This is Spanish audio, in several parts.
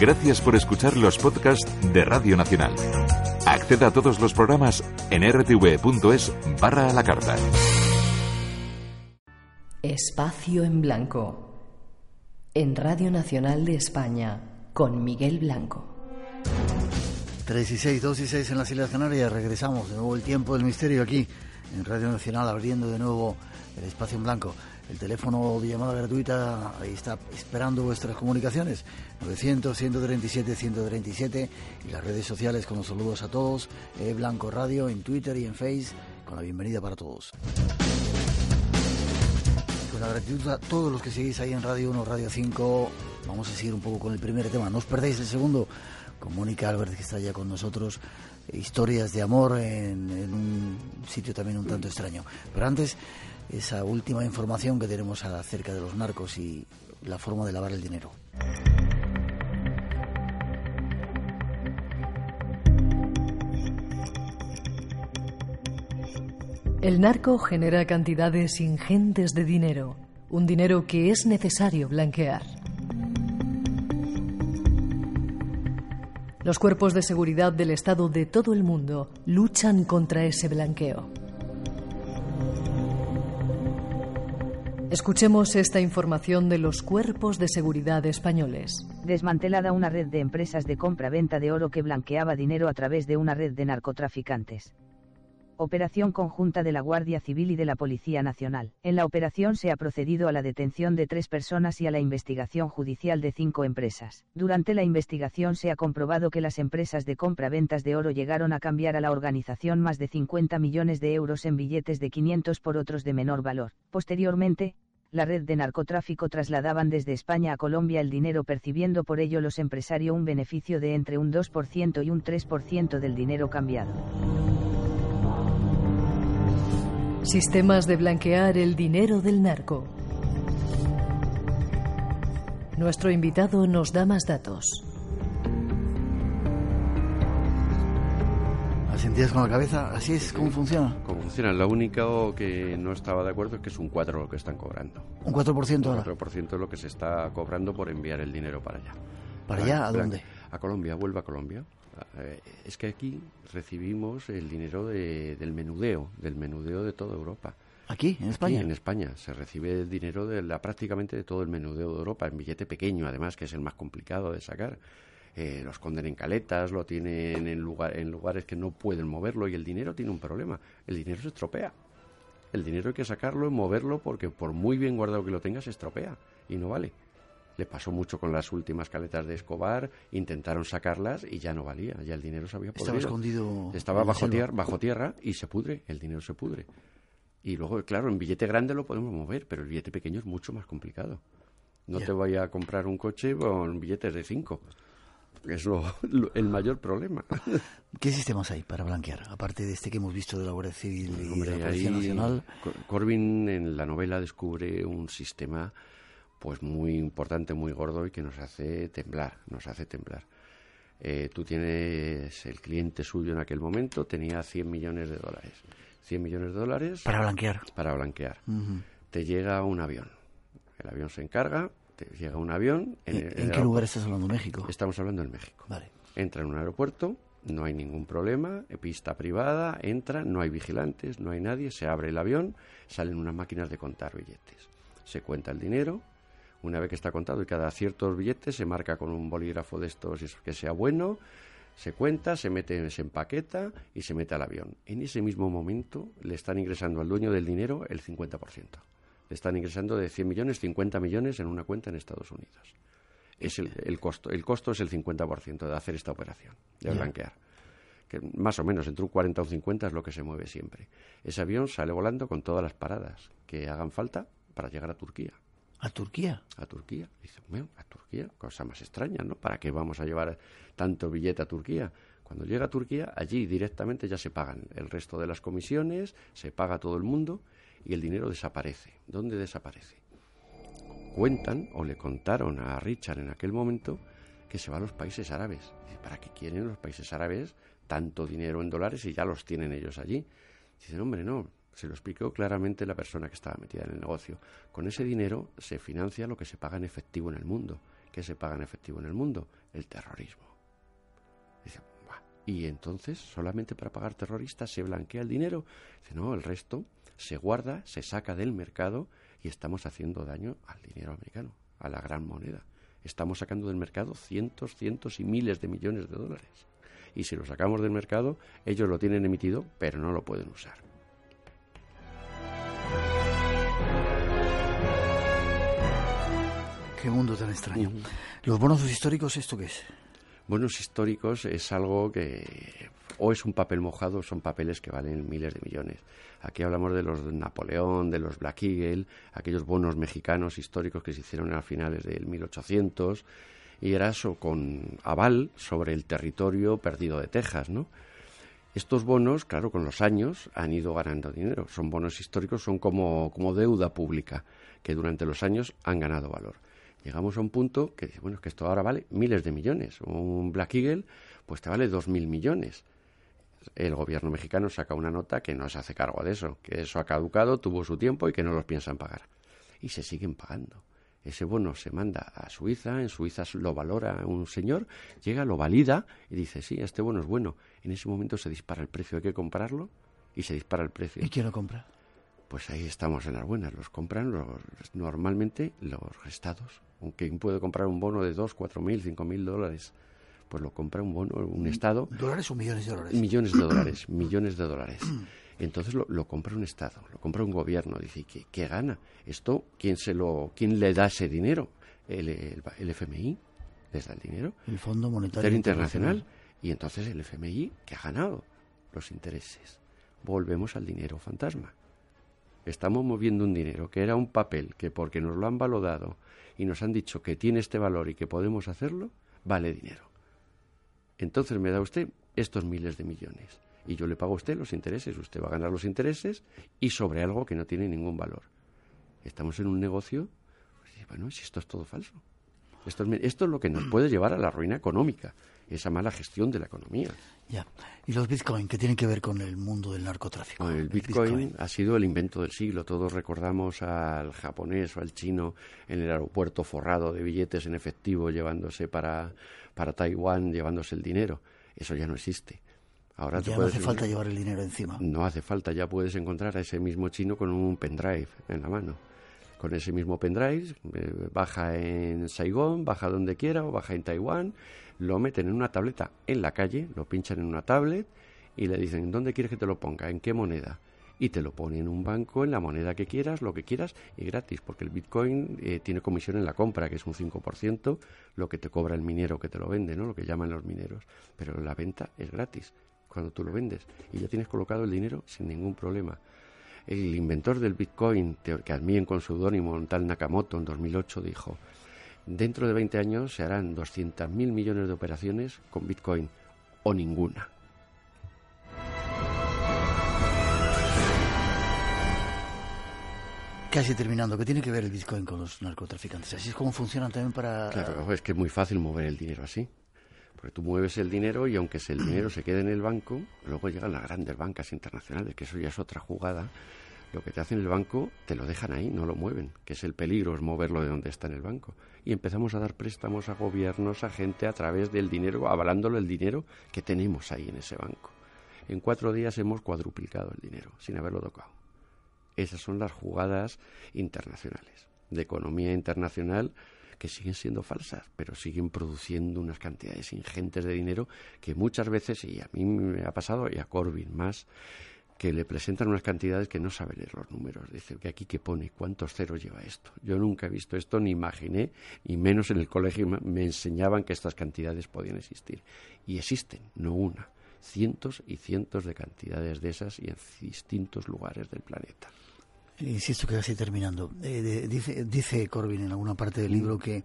Gracias por escuchar los podcasts de Radio Nacional. Acceda a todos los programas en rtv.es barra a la carta. Espacio en Blanco. En Radio Nacional de España, con Miguel Blanco. 3 y 6, 2 y 6 en las Islas Canarias. Regresamos de nuevo el tiempo del misterio aquí en Radio Nacional, abriendo de nuevo el espacio en blanco. El teléfono de llamada gratuita ahí está esperando vuestras comunicaciones. 900 137 137 y las redes sociales con los saludos a todos. E blanco Radio en Twitter y en Face con la bienvenida para todos. Con la gratitud a todos los que seguís ahí en Radio 1, Radio 5. Vamos a seguir un poco con el primer tema. No os perdéis el segundo con Mónica Álvarez que está ya con nosotros. Historias de amor en, en un sitio también un tanto extraño. Pero antes esa última información que tenemos acerca de los narcos y la forma de lavar el dinero. El narco genera cantidades ingentes de dinero, un dinero que es necesario blanquear. Los cuerpos de seguridad del Estado de todo el mundo luchan contra ese blanqueo. Escuchemos esta información de los cuerpos de seguridad españoles. Desmantelada una red de empresas de compra-venta de oro que blanqueaba dinero a través de una red de narcotraficantes. Operación conjunta de la Guardia Civil y de la Policía Nacional. En la operación se ha procedido a la detención de tres personas y a la investigación judicial de cinco empresas. Durante la investigación se ha comprobado que las empresas de compra-ventas de oro llegaron a cambiar a la organización más de 50 millones de euros en billetes de 500 por otros de menor valor. Posteriormente, la red de narcotráfico trasladaban desde España a Colombia el dinero percibiendo por ello los empresarios un beneficio de entre un 2% y un 3% del dinero cambiado. Sistemas de blanquear el dinero del narco. Nuestro invitado nos da más datos. ¿Sentías con la cabeza? ¿Así es? ¿Cómo funciona? ¿Cómo funciona? Lo único que no estaba de acuerdo es que es un 4 lo que están cobrando. ¿Un 4% ahora? Un 4% es lo que se está cobrando por enviar el dinero para allá. ¿Para allá? ¿A dónde? A Colombia, vuelve a Colombia. Eh, es que aquí recibimos el dinero de, del menudeo, del menudeo de toda Europa. ¿Aquí? ¿En España? Aquí, en España. Se recibe el dinero de la, prácticamente de todo el menudeo de Europa, en billete pequeño, además, que es el más complicado de sacar. Eh, lo esconden en caletas, lo tienen en, lugar, en lugares que no pueden moverlo y el dinero tiene un problema. El dinero se estropea. El dinero hay que sacarlo y moverlo porque por muy bien guardado que lo tenga se estropea y no vale. Le pasó mucho con las últimas caletas de Escobar, intentaron sacarlas y ya no valía, ya el dinero se había podrido. Estaba escondido. Estaba bajo tierra, bajo tierra y se pudre, el dinero se pudre. Y luego, claro, en billete grande lo podemos mover, pero el billete pequeño es mucho más complicado. No te voy a comprar un coche con billetes de 5 es lo, el mayor problema. ¿Qué sistemas hay para blanquear? Aparte de este que hemos visto de la Guardia Civil y de la Policía Nacional. Corbin en la novela descubre un sistema pues muy importante, muy gordo y que nos hace temblar, nos hace temblar. Eh, tú tienes el cliente suyo en aquel momento, tenía 100 millones de dólares. 100 millones de dólares. Para blanquear. Para blanquear. Te llega un avión. El avión se encarga, llega un avión. ¿En, qué lugar estás hablando? ¿México? Estamos hablando en México. Vale. Entra en un aeropuerto, no hay ningún problema, pista privada, entra, no hay vigilantes, no hay nadie, se abre el avión, salen unas máquinas de contar billetes. Se cuenta el dinero, una vez que está contado y cada ciertos billetes se marca con un bolígrafo de estos que sea bueno, se cuenta, se mete, se empaqueta y se mete al avión. En ese mismo momento le están ingresando al dueño del dinero el 50% están ingresando de 100 millones, 50 millones en una cuenta en Estados Unidos. Es el, costo. El costo es el 50% de hacer esta operación, de blanquear. Que más o menos entre un 40 o un 50 es lo que se mueve siempre. Ese avión sale volando con todas las paradas que hagan falta para llegar a Turquía. ¿A Turquía? A Turquía. Dice, bueno, a Turquía, cosa más extraña, ¿no? ¿Para qué vamos a llevar tanto billete a Turquía? Cuando llega a Turquía, allí directamente ya se pagan el resto de las comisiones, se paga todo el mundo y el dinero desaparece. ¿Dónde desaparece? Cuentan o le contaron a Richard en aquel momento que se va a los países árabes. ¿Para qué quieren los países árabes tanto dinero en dólares y ya los tienen ellos allí? Dicen, hombre, no, se lo explicó claramente la persona que estaba metida en el negocio. Con ese dinero se financia lo que se paga en efectivo en el mundo ¿Qué se paga en efectivo en el mundo? El terrorismo. Dice, y entonces solamente para pagar terroristas se blanquea el dinero. Dice, no, el resto se guarda, se saca del mercado y estamos haciendo daño al dinero americano, a la gran moneda. Estamos sacando del mercado cientos, cientos y miles de millones de dólares. Y si lo sacamos del mercado, ellos lo tienen emitido, pero no lo pueden usar. Qué mundo tan extraño. ¿Los bonos históricos esto qué es? Bonos históricos es algo que o es un papel mojado, son papeles que valen miles de millones. Aquí hablamos de los de Napoleón, de los Black Eagle, aquellos bonos mexicanos históricos que se hicieron a finales del 1800 y era eso con aval sobre el territorio perdido de Texas, ¿no? Estos bonos, claro, con los años han ido ganando dinero. Son bonos históricos, son como, como deuda pública, que durante los años han ganado valor llegamos a un punto que dice, bueno, es que esto ahora vale miles de millones. Un Black Eagle, pues te vale dos mil millones. El gobierno mexicano saca una nota que no se hace cargo de eso, que eso ha caducado, tuvo su tiempo y que no los piensan pagar. Y se siguen pagando. Ese bono se manda a Suiza, en Suiza lo valora un señor, llega, lo valida y dice, sí, este bono es bueno. En ese momento se dispara el precio, hay que comprarlo y se dispara el precio. ¿Y quién lo compra? Pues ahí estamos en las buenas, los compran los, normalmente los estados. ¿Quién puede comprar un bono de 2, 4 mil, 5 mil dólares? Pues lo compra un bono, un Estado. ¿Dólares o millones de dólares? Millones de dólares, millones de dólares. Entonces lo, compra un Estado, lo compra un gobierno. Dice, ¿qué, qué gana? ¿Esto quién, se lo, quién le da ese dinero? ¿El, el, FMI les da el dinero? El Fondo Monetario Internacional. Y entonces el FMI, que ha ganado los intereses. Volvemos al dinero fantasma. Estamos moviendo un dinero que era un papel que porque nos lo han valorado y nos han dicho que tiene este valor y que podemos hacerlo, vale dinero. Entonces me da usted estos miles de millones y yo le pago a usted los intereses, usted va a ganar los intereses y sobre algo que no tiene ningún valor. Estamos en un negocio, pues, bueno, si esto es todo falso. Esto es, esto es lo que nos puede llevar a la ruina económica esa mala gestión de la economía. Ya. ¿Y los Bitcoin qué tienen que ver con el mundo del narcotráfico? el, Bitcoin, ha sido el invento del siglo. Todos recordamos al japonés o al chino en el aeropuerto forrado de billetes en efectivo llevándose para, para Taiwán, llevándose el dinero. Eso ya no existe. Ahora ya no hace falta llevar el dinero encima. No hace falta, ya puedes encontrar a ese mismo chino con un pendrive en la mano. Con ese mismo pendrive, eh, baja en Saigón, baja donde quiera o baja en Taiwán, lo meten en una tableta en la calle, lo pinchan en una tablet y le dicen, ¿dónde quieres que te lo ponga? ¿En qué moneda? Y te lo pone en un banco, en la moneda que quieras, lo que quieras, y gratis, porque el Bitcoin eh, tiene comisión en la compra, que es un 5%, lo que te cobra el minero que te lo vende, ¿no? Lo que llaman los mineros. Pero la venta es gratis cuando tú lo vendes y ya tienes colocado el dinero sin ningún problema. El inventor del Bitcoin, que admiten con seudónimo, tal Nakamoto, en 2008 dijo, Dentro de 20 años se harán 200.000 millones de operaciones con Bitcoin o ninguna. Casi terminando, ¿qué tiene que ver el Bitcoin con los narcotraficantes? Así es como funcionan también para... Claro, es que es muy fácil mover el dinero así. Porque tú mueves el dinero y aunque el dinero se quede en el banco, luego llegan las grandes bancas internacionales, que eso ya es otra jugada lo que te hacen el banco te lo dejan ahí, no lo mueven, que es el peligro, es moverlo de donde está en el banco. Y empezamos a dar préstamos a gobiernos, a gente a través del dinero, avalándolo el dinero que tenemos ahí en ese banco. En cuatro días hemos cuadruplicado el dinero, sin haberlo tocado. Esas son las jugadas internacionales, de economía internacional, que siguen siendo falsas, pero siguen produciendo unas cantidades ingentes de dinero que muchas veces, y a mí me ha pasado, y a Corbyn más, que le presentan unas cantidades que no sabe leer los números. Dice que aquí que pone, cuántos ceros lleva esto. Yo nunca he visto esto, ni imaginé, y menos en el colegio me enseñaban que estas cantidades podían existir. Y existen, no una, cientos y cientos de cantidades de esas y en distintos lugares del planeta. Insisto que así terminando. Eh, dice, dice Corbyn en alguna parte del libro que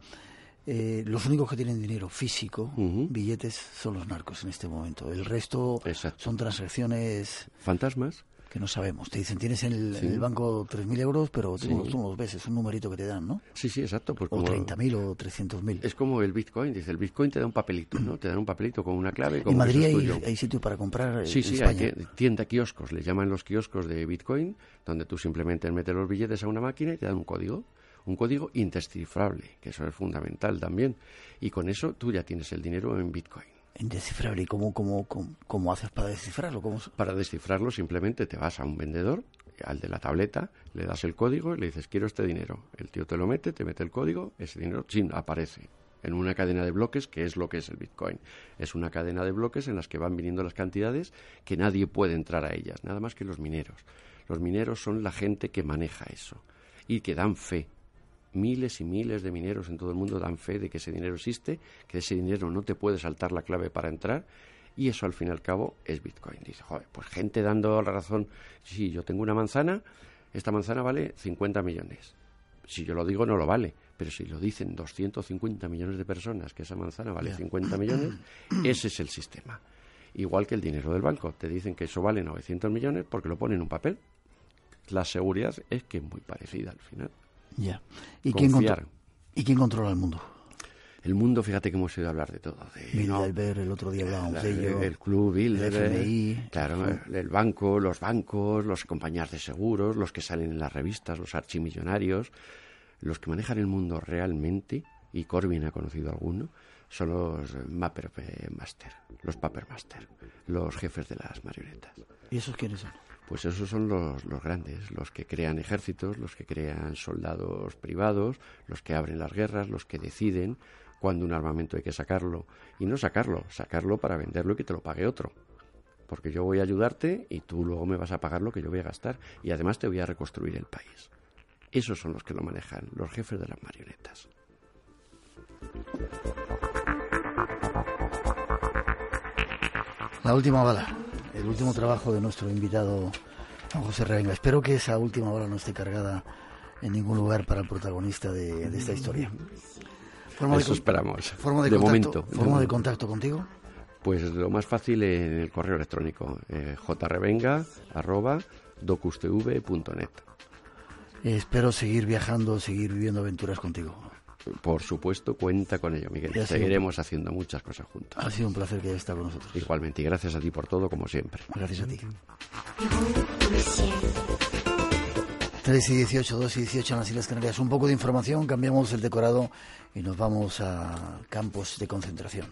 eh, los únicos que tienen dinero físico, billetes, son los narcos en este momento. El resto son transacciones... Fantasmas. Que no sabemos. Te dicen, tienes en el, banco 3.000 euros, pero tú, no los ves, es un numerito que te dan, ¿no? Sí, sí, exacto. Pues o 30.000 o 300.000. Es como el Bitcoin, dice, el Bitcoin te da un papelito, ¿no? Te dan un papelito con una clave. en Madrid hay, sitio para comprar. Sí, sí, hay tienda kioscos, le llaman los kioscos de Bitcoin, donde tú simplemente metes los billetes a una máquina y te dan un código un código indescifrable, que eso es fundamental también. Y con eso tú ya tienes el dinero en Bitcoin. Indescifrable. ¿Y cómo, cómo, cómo, haces para descifrarlo? ¿Cómo... Para descifrarlo simplemente te vas a un vendedor, al de la tableta, le das el código y le dices quiero este dinero. El tío te lo mete, te mete el código, ese dinero chin, aparece en una cadena de bloques, que es lo que es el Bitcoin. Es una cadena de bloques en las que van viniendo las cantidades que nadie puede entrar a ellas, nada más que los mineros. Los mineros son la gente que maneja eso y que dan fe. Miles y miles de mineros en todo el mundo dan fe de que ese dinero existe, que ese dinero no te puede saltar la clave para entrar y eso al fin y al cabo es Bitcoin. Dice, joder, pues gente dando la razón, sí, yo tengo una manzana, esta manzana vale 50 millones. Si yo lo digo no lo vale, pero si lo dicen 250 millones de personas que esa manzana vale 50 millones, ese es el sistema. Igual que el dinero del banco. Te dicen que eso vale 900 millones porque lo ponen en un papel. La seguridad es que es muy parecida al final. Ya. ¿Y, quién, ¿Y quién controla el mundo? El mundo, fíjate que hemos oído hablar de todo. De, el otro día hablábamos de ello. El club Bilderberg, claro, el banco, los bancos, las compañías de seguros, los que salen en las revistas, los archimillonarios, los que manejan el mundo realmente, y Corbyn ha conocido alguno, son los Mapper Master, los Paper Master, los jefes de las marionetas. ¿Y esos quiénes son? Pues esos son los, los grandes, los que crean ejércitos, los que crean soldados privados, los que abren las guerras, los que deciden cuándo un armamento hay que sacarlo. Y no sacarlo, sacarlo para venderlo y que te lo pague otro. Porque yo voy a ayudarte y tú luego me vas a pagar lo que yo voy a gastar. Y además te voy a reconstruir el país. Esos son los que lo manejan, los jefes de las marionetas. La última bala, el último trabajo de nuestro invitado Juan José Revenga. Espero que esa última bala no esté cargada en ningún lugar para el protagonista de, esta historia. Eso esperamos. Forma de, momento. ¿Forma de contacto contigo? Pues lo más fácil en el correo electrónico, eh, jrevenga.docustv.net. Espero seguir viajando, seguir viviendo aventuras contigo. Por supuesto, cuenta con ello, Miguel. Seguiremos haciendo muchas cosas juntos. Ha sido un placer que hayas estado con nosotros. Igualmente, y gracias a ti por todo, como siempre. Gracias a ti. 3 y 18, 2 y 18 en las Islas Canarias. Un poco de información, cambiamos el decorado y nos vamos a campos de concentración.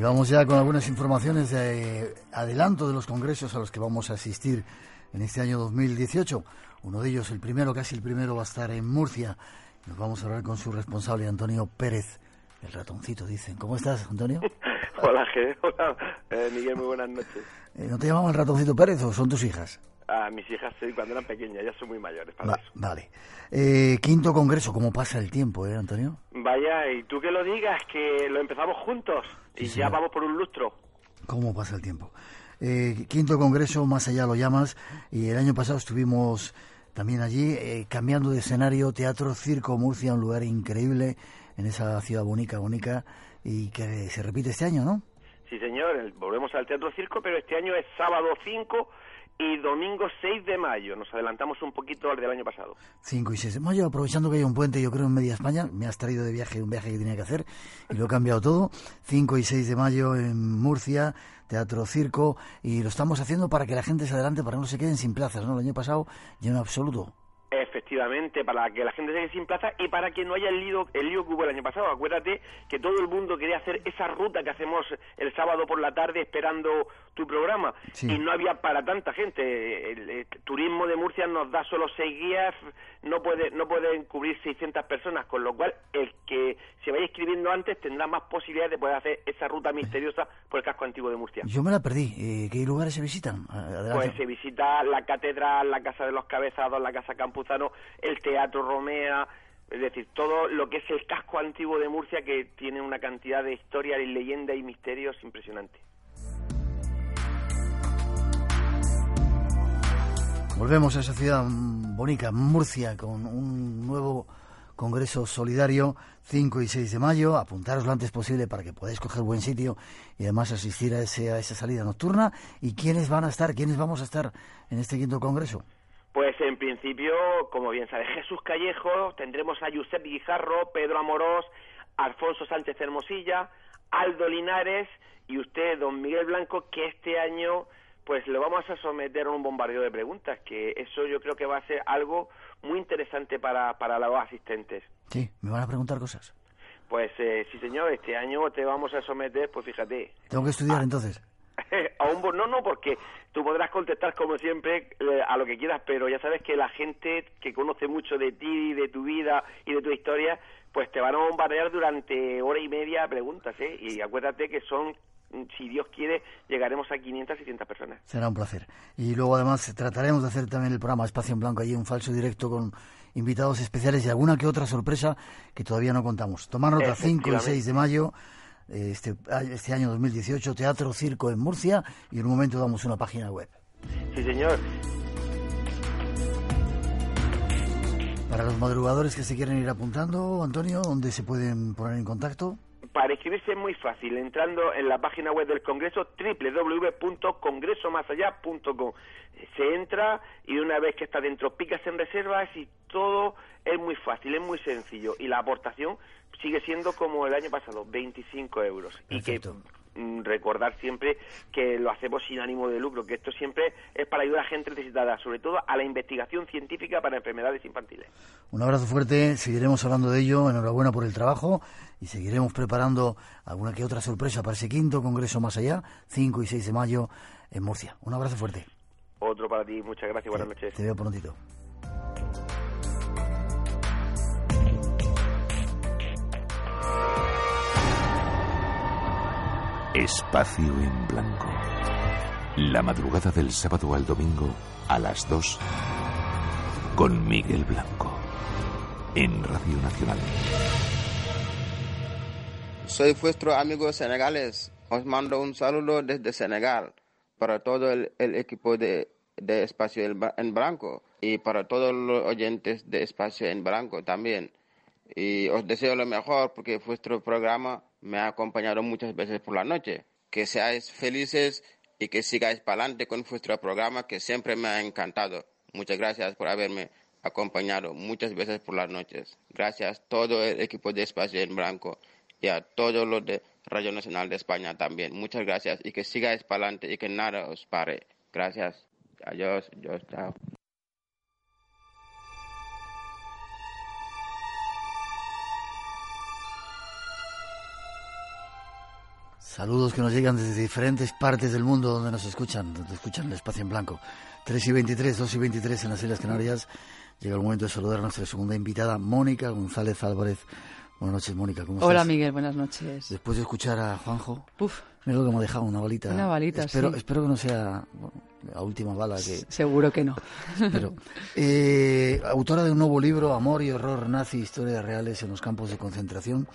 Y vamos ya con algunas informaciones de adelanto de los congresos a los que vamos a asistir en este año 2018. Uno de ellos, el primero, casi el primero, va a estar en Murcia. Nos vamos a hablar con su responsable, Antonio Pérez. El ratoncito, dicen. ¿Cómo estás, Antonio? Hola, G. Hola, eh, Miguel, muy buenas noches. Eh, ¿No te llaman el ratoncito Pérez o son tus hijas? Ah, mis hijas sí, cuando eran pequeñas, ya son muy mayores para eso. Vale. Eh, quinto congreso, ¿cómo pasa el tiempo, eh, Antonio? Vaya, y tú que lo digas, que lo empezamos juntos y ya vamos por un lustro. ¿Cómo pasa el tiempo? Eh, quinto congreso, más allá lo llamas, y el año pasado estuvimos también allí, eh, cambiando de escenario, Teatro Circo Murcia, un lugar increíble en esa ciudad bonita, bonita, y que se repite este año, ¿no? Sí, señor, volvemos al Teatro Circo, pero este año es sábado 5 y domingo 6 de mayo. Nos adelantamos un poquito al del año pasado. 5 y 6 de mayo, aprovechando que hay un puente, yo creo, en media España. Me has traído de viaje un viaje que tenía que hacer y lo he cambiado todo. 5 y 6 de mayo en Murcia, Teatro Circo, y lo estamos haciendo para que la gente se adelante, para que no se queden sin plazas, ¿no? El año pasado, lleno absoluto. Efectivamente, para que la gente se quede sin plaza y para que no haya el lío, el lío que hubo el año pasado. Acuérdate que todo el mundo quería hacer esa ruta que hacemos el sábado por la tarde esperando tu programa y no había para tanta gente. El, turismo de Murcia nos da solo seis guías, no puede no pueden cubrir 600 personas, con lo cual el que se vaya escribiendo antes tendrá más posibilidades de poder hacer esa ruta misteriosa por el casco antiguo de Murcia. Yo me la perdí. Eh, ¿Qué lugares se visitan? Pues se visita la catedral, la casa de los cabezados, la casa Campus el Teatro Romea, es decir, todo lo que es el casco antiguo de Murcia que tiene una cantidad de historia y leyenda y misterios impresionante. Volvemos a esa ciudad bonita, Murcia, con un nuevo Congreso Solidario 5 y 6 de mayo. Apuntaros lo antes posible para que podáis coger buen sitio y además asistir a, ese, a esa salida nocturna. ¿Y quiénes van a estar, quiénes vamos a estar en este quinto Congreso? Pues en principio, como bien sabe Jesús Callejo, tendremos a Josep Guijarro, Pedro Amorós, Alfonso Sánchez Hermosilla, Aldo Linares y usted, don Miguel Blanco, que este año pues lo vamos a someter a un bombardeo de preguntas, que eso yo creo que va a ser algo muy interesante para, para los asistentes. Sí, me van a preguntar cosas. Pues eh, sí, señor, este año te vamos a someter, pues fíjate. ¿Tengo que estudiar entonces? a un no, no, porque tú podrás contestar como siempre eh, a lo que quieras, pero ya sabes que la gente que conoce mucho de ti, de tu vida y de tu historia, pues te van a bombardear durante hora y media preguntas, ¿eh? Y acuérdate que son si Dios quiere, llegaremos a 500, 600 personas. Será un placer. Y luego, además, trataremos de hacer también el programa Espacio en Blanco, allí un falso directo con invitados especiales y alguna que otra sorpresa que todavía no contamos. Tomar nota 5 y 6 de mayo, este, este año 2018, Teatro Circo en Murcia, y en un momento damos una página web. Sí, señor. Para los madrugadores que se quieren ir apuntando, Antonio, ¿dónde se pueden poner en contacto? Para inscribirse es muy fácil, entrando en la página web del Congreso www.congresomasallá.com. Se entra y una vez que está dentro picas en reservas y todo es muy fácil, es muy sencillo. Y la aportación sigue siendo como el año pasado, 25 euros. Y que recordar siempre que lo hacemos sin ánimo de lucro, que esto siempre es para ayudar a gente necesitada, sobre todo a la investigación científica para enfermedades infantiles. Un abrazo fuerte, seguiremos hablando de ello, enhorabuena por el trabajo y seguiremos preparando alguna que otra sorpresa para ese quinto Congreso más allá, 5 y 6 de mayo en Murcia. Un abrazo fuerte. Otro para ti, muchas gracias, buenas noches. Te veo prontito. Espacio en Blanco. La madrugada del sábado al domingo a las 2 con Miguel Blanco en Radio Nacional. Soy vuestro amigo senegales. Os mando un saludo desde Senegal para todo el, equipo de, de Espacio en Blanco y para todos los oyentes de Espacio en Blanco también. Y os deseo lo mejor porque vuestro programa me ha acompañado muchas veces por la noche. Que seáis felices y que sigáis para adelante con vuestro programa que siempre me ha encantado. Muchas gracias por haberme acompañado muchas veces por las noches. Gracias a todo el equipo de Espacio en Blanco y a todos los de Radio Nacional de España también. Muchas gracias y que sigáis para adelante y que nada os pare. Gracias. Adiós. Adiós. Chao. Saludos que nos llegan desde diferentes partes del mundo donde nos escuchan, donde escuchan el espacio en blanco. 3 y 23, 2 y 23 en las Islas Canarias. Llega el momento de saludar a nuestra segunda invitada, Mónica González Álvarez. Buenas noches, Mónica. ¿Cómo Hola, Miguel. Buenas noches. Después de escuchar a Juanjo, Uf. mira lo que me ha dejado, una balita. Una balita, espero, Espero que no sea la última bala que... Seguro que no. Pero, eh, autora de un nuevo libro, Amor y Horror Nazi, Historias Reales en los Campos de Concentración.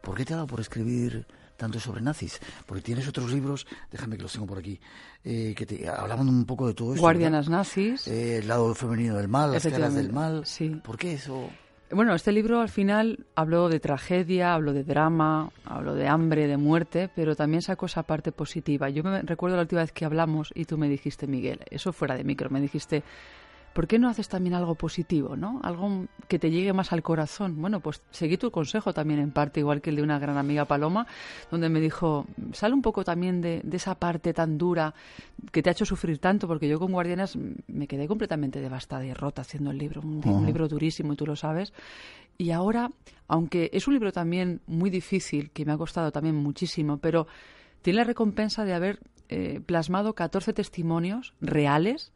¿Por qué te ha dado por escribir tanto sobre nazis, porque tienes otros libros, déjame que los tengo por aquí, eh, que te hablaban un poco de todo esto. Guardianas nazis. Eh, el lado femenino del mal, las caras del mal. Sí. ¿Por qué eso? Bueno, este libro al final habló de tragedia, habló de drama, habló de hambre, de muerte, pero también sacó esa parte positiva. Yo me recuerdo la última vez que hablamos y tú me dijiste, Miguel, eso fuera de micro, me dijiste, ¿por qué no haces también algo positivo, ¿no? Algo que te llegue más al corazón. Bueno, pues seguí tu consejo también en parte, igual que el de una gran amiga Paloma, donde me dijo, sale un poco también de, esa parte tan dura que te ha hecho sufrir tanto, porque yo con Guardianas me quedé completamente devastada y rota haciendo el libro, un, libro durísimo y tú lo sabes. Y ahora, aunque es un libro también muy difícil, que me ha costado también muchísimo, pero tiene la recompensa de haber eh, plasmado 14 testimonios reales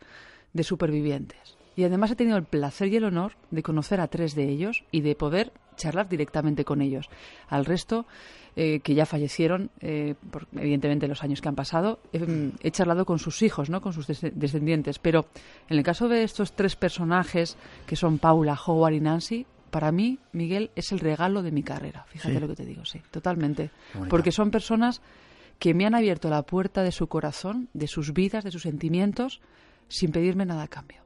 de supervivientes. Y además he tenido el placer y el honor de conocer a tres de ellos y de poder charlar directamente con ellos. Al resto, eh, que ya fallecieron, eh, por, evidentemente los años que han pasado, he charlado con sus hijos, ¿no? con sus descendientes. Pero en el caso de estos tres personajes, que son Paula, Howard y Nancy, para mí, Miguel, es el regalo de mi carrera. Fíjate lo que te digo, sí, totalmente. Porque son personas que me han abierto la puerta de su corazón, de sus vidas, de sus sentimientos, sin pedirme nada a cambio.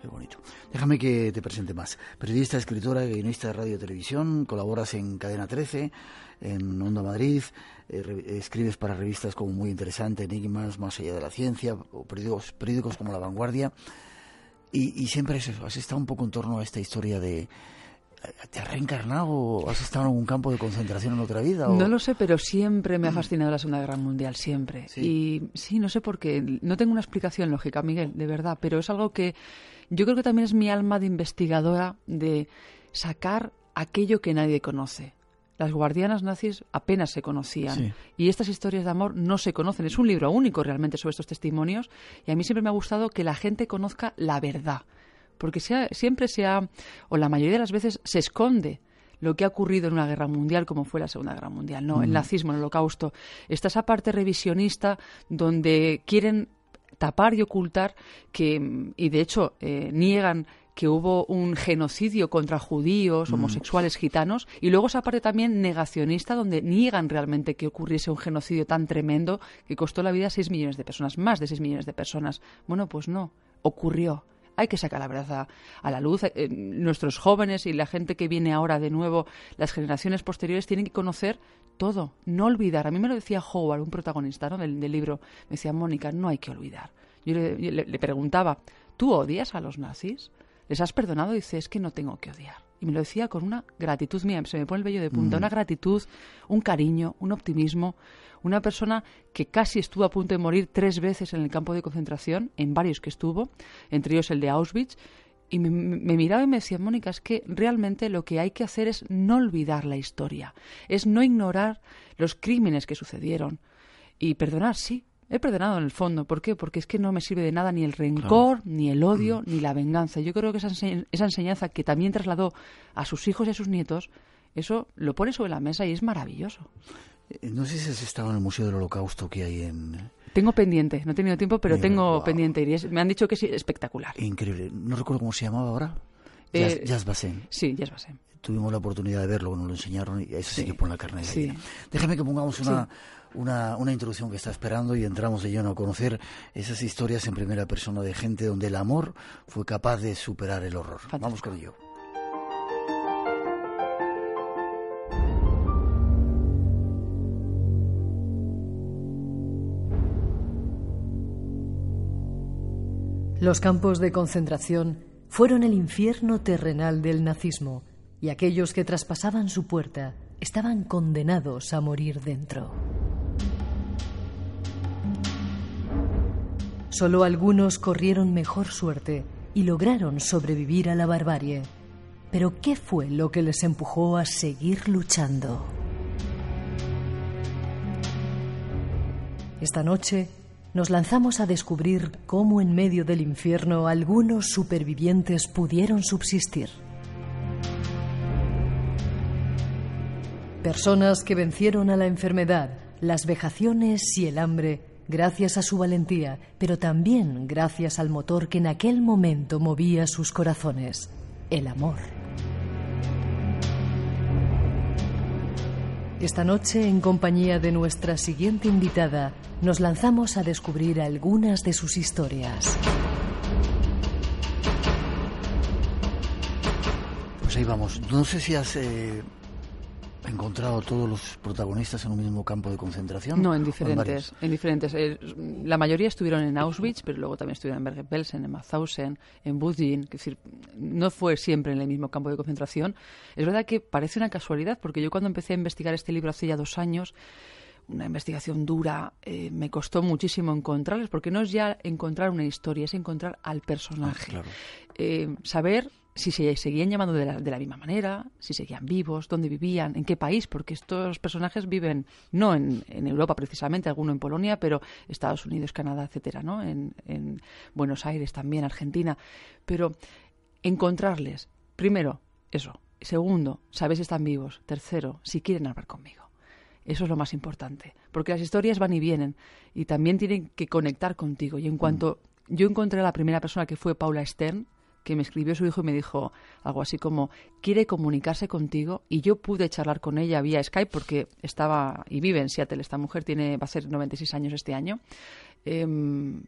Qué bonito. Déjame que te presente más. Periodista, escritora, guionista de radio y televisión, colaboras en Cadena 13, en Onda Madrid, eh, escribes para revistas como Muy Interesante, Enigmas, Más allá de la ciencia, o periódicos, periódicos como La Vanguardia. Y, siempre has estado un poco en torno a esta historia de ¿Te has reencarnado o has estado en un campo de concentración en otra vida? No lo sé, pero siempre me ha fascinado la Segunda Guerra Mundial, siempre. Y sí, no sé por qué. No tengo una explicación lógica, Miguel, de verdad, pero es algo que yo creo que también es mi alma de investigadora de sacar aquello que nadie conoce. Las guardianas nazis apenas se conocían y estas historias de amor no se conocen. Es un libro único realmente sobre estos testimonios y a mí siempre me ha gustado que la gente conozca la verdad porque siempre se ha, o la mayoría de las veces, se esconde lo que ha ocurrido en una guerra mundial como fue la Segunda Guerra Mundial, no, el nazismo, el holocausto. Está esa parte revisionista donde quieren tapar y ocultar que, y de hecho eh, niegan que hubo un genocidio contra judíos, homosexuales, gitanos, y luego esa parte también negacionista donde niegan realmente que ocurriese un genocidio tan tremendo que costó la vida a 6 millones de personas, más de 6 millones de personas. Bueno, pues no, ocurrió hay que sacar la verdad a, la luz. Eh, nuestros jóvenes y la gente que viene ahora de nuevo, las generaciones posteriores, tienen que conocer todo, no olvidar. A mí me lo decía Howard, un protagonista del, libro, me decía, Mónica, no hay que olvidar. Yo le, preguntaba, ¿tú odias a los nazis? ¿Les has perdonado? Dice, es que no tengo que odiar. Y me lo decía con una gratitud mía, se me pone el vello de punta, mm. una gratitud, un cariño, un optimismo, una persona que casi estuvo a punto de morir tres veces en el campo de concentración, en varios que estuvo, entre ellos el de Auschwitz, y me, miraba y me decía, Mónica, es que realmente lo que hay que hacer es no olvidar la historia, es no ignorar los crímenes que sucedieron y perdonar, sí. He perdonado en el fondo. ¿Por qué? Porque es que no me sirve de nada ni el rencor, ni el odio, mm. ni la venganza. Yo creo que esa, esa enseñanza que también trasladó a sus hijos y a sus nietos, eso lo pone sobre la mesa y es maravilloso. Eh, no sé si has estado en el Museo del Holocausto que hay en... Eh, tengo pendiente, no he tenido tiempo, pero tengo pendiente y me han dicho que es espectacular. Increíble. No recuerdo cómo se llamaba ahora. Eh, Jazz, Basen. Sí, Jazz Basen. Tuvimos la oportunidad de verlo, nos lo enseñaron y eso sí, que pone la carne de sí. Déjame que pongamos una, una, una, introducción que está esperando y entramos de lleno a conocer esas historias en primera persona de gente donde el amor fue capaz de superar el horror. Vamos con ello. Los campos de concentración fueron el infierno terrenal del nazismo y aquellos que traspasaban su puerta estaban condenados a morir dentro. Solo algunos corrieron mejor suerte y lograron sobrevivir a la barbarie. Pero ¿qué fue lo que les empujó a seguir luchando? Esta noche nos lanzamos a descubrir cómo en medio del infierno algunos supervivientes pudieron subsistir. Personas que vencieron a la enfermedad, las vejaciones y el hambre gracias a su valentía, pero también gracias al motor que en aquel momento movía sus corazones, el amor. Esta noche, en compañía de nuestra siguiente invitada, nos lanzamos a descubrir algunas de sus historias. Pues ahí vamos. No sé si has eh, encontrado todos los protagonistas en un mismo campo de concentración? No, en diferentes. En, diferentes. Eh, la mayoría estuvieron en Auschwitz, pero luego también estuvieron en Bergen-Belsen, en Mauthausen, en Budin. Es decir, no fue siempre en el mismo campo de concentración. Es verdad que parece una casualidad, porque yo cuando empecé a investigar este libro hace ya dos años, una investigación dura, eh, me costó muchísimo encontrarles, porque no es ya encontrar una historia, es encontrar al personaje. Ah, eh, saber si se seguían llamando de la, misma manera, si seguían vivos, dónde vivían, en qué país, porque estos personajes viven no en, Europa precisamente, alguno en Polonia, pero Estados Unidos, Canadá, etcétera, ¿no? En, en Buenos Aires también, Argentina. Pero encontrarles, primero, eso. Segundo, saber si están vivos. Tercero, si quieren hablar conmigo. Eso es lo más importante, porque las historias van y vienen y también tienen que conectar contigo. Y en cuanto yo encontré a la primera persona que fue Paula Stern, que me escribió su hijo y me dijo algo así como quiere comunicarse contigo y yo pude charlar con ella vía Skype porque estaba y vive en Seattle. Esta mujer tiene va a ser 96 años este año. Em,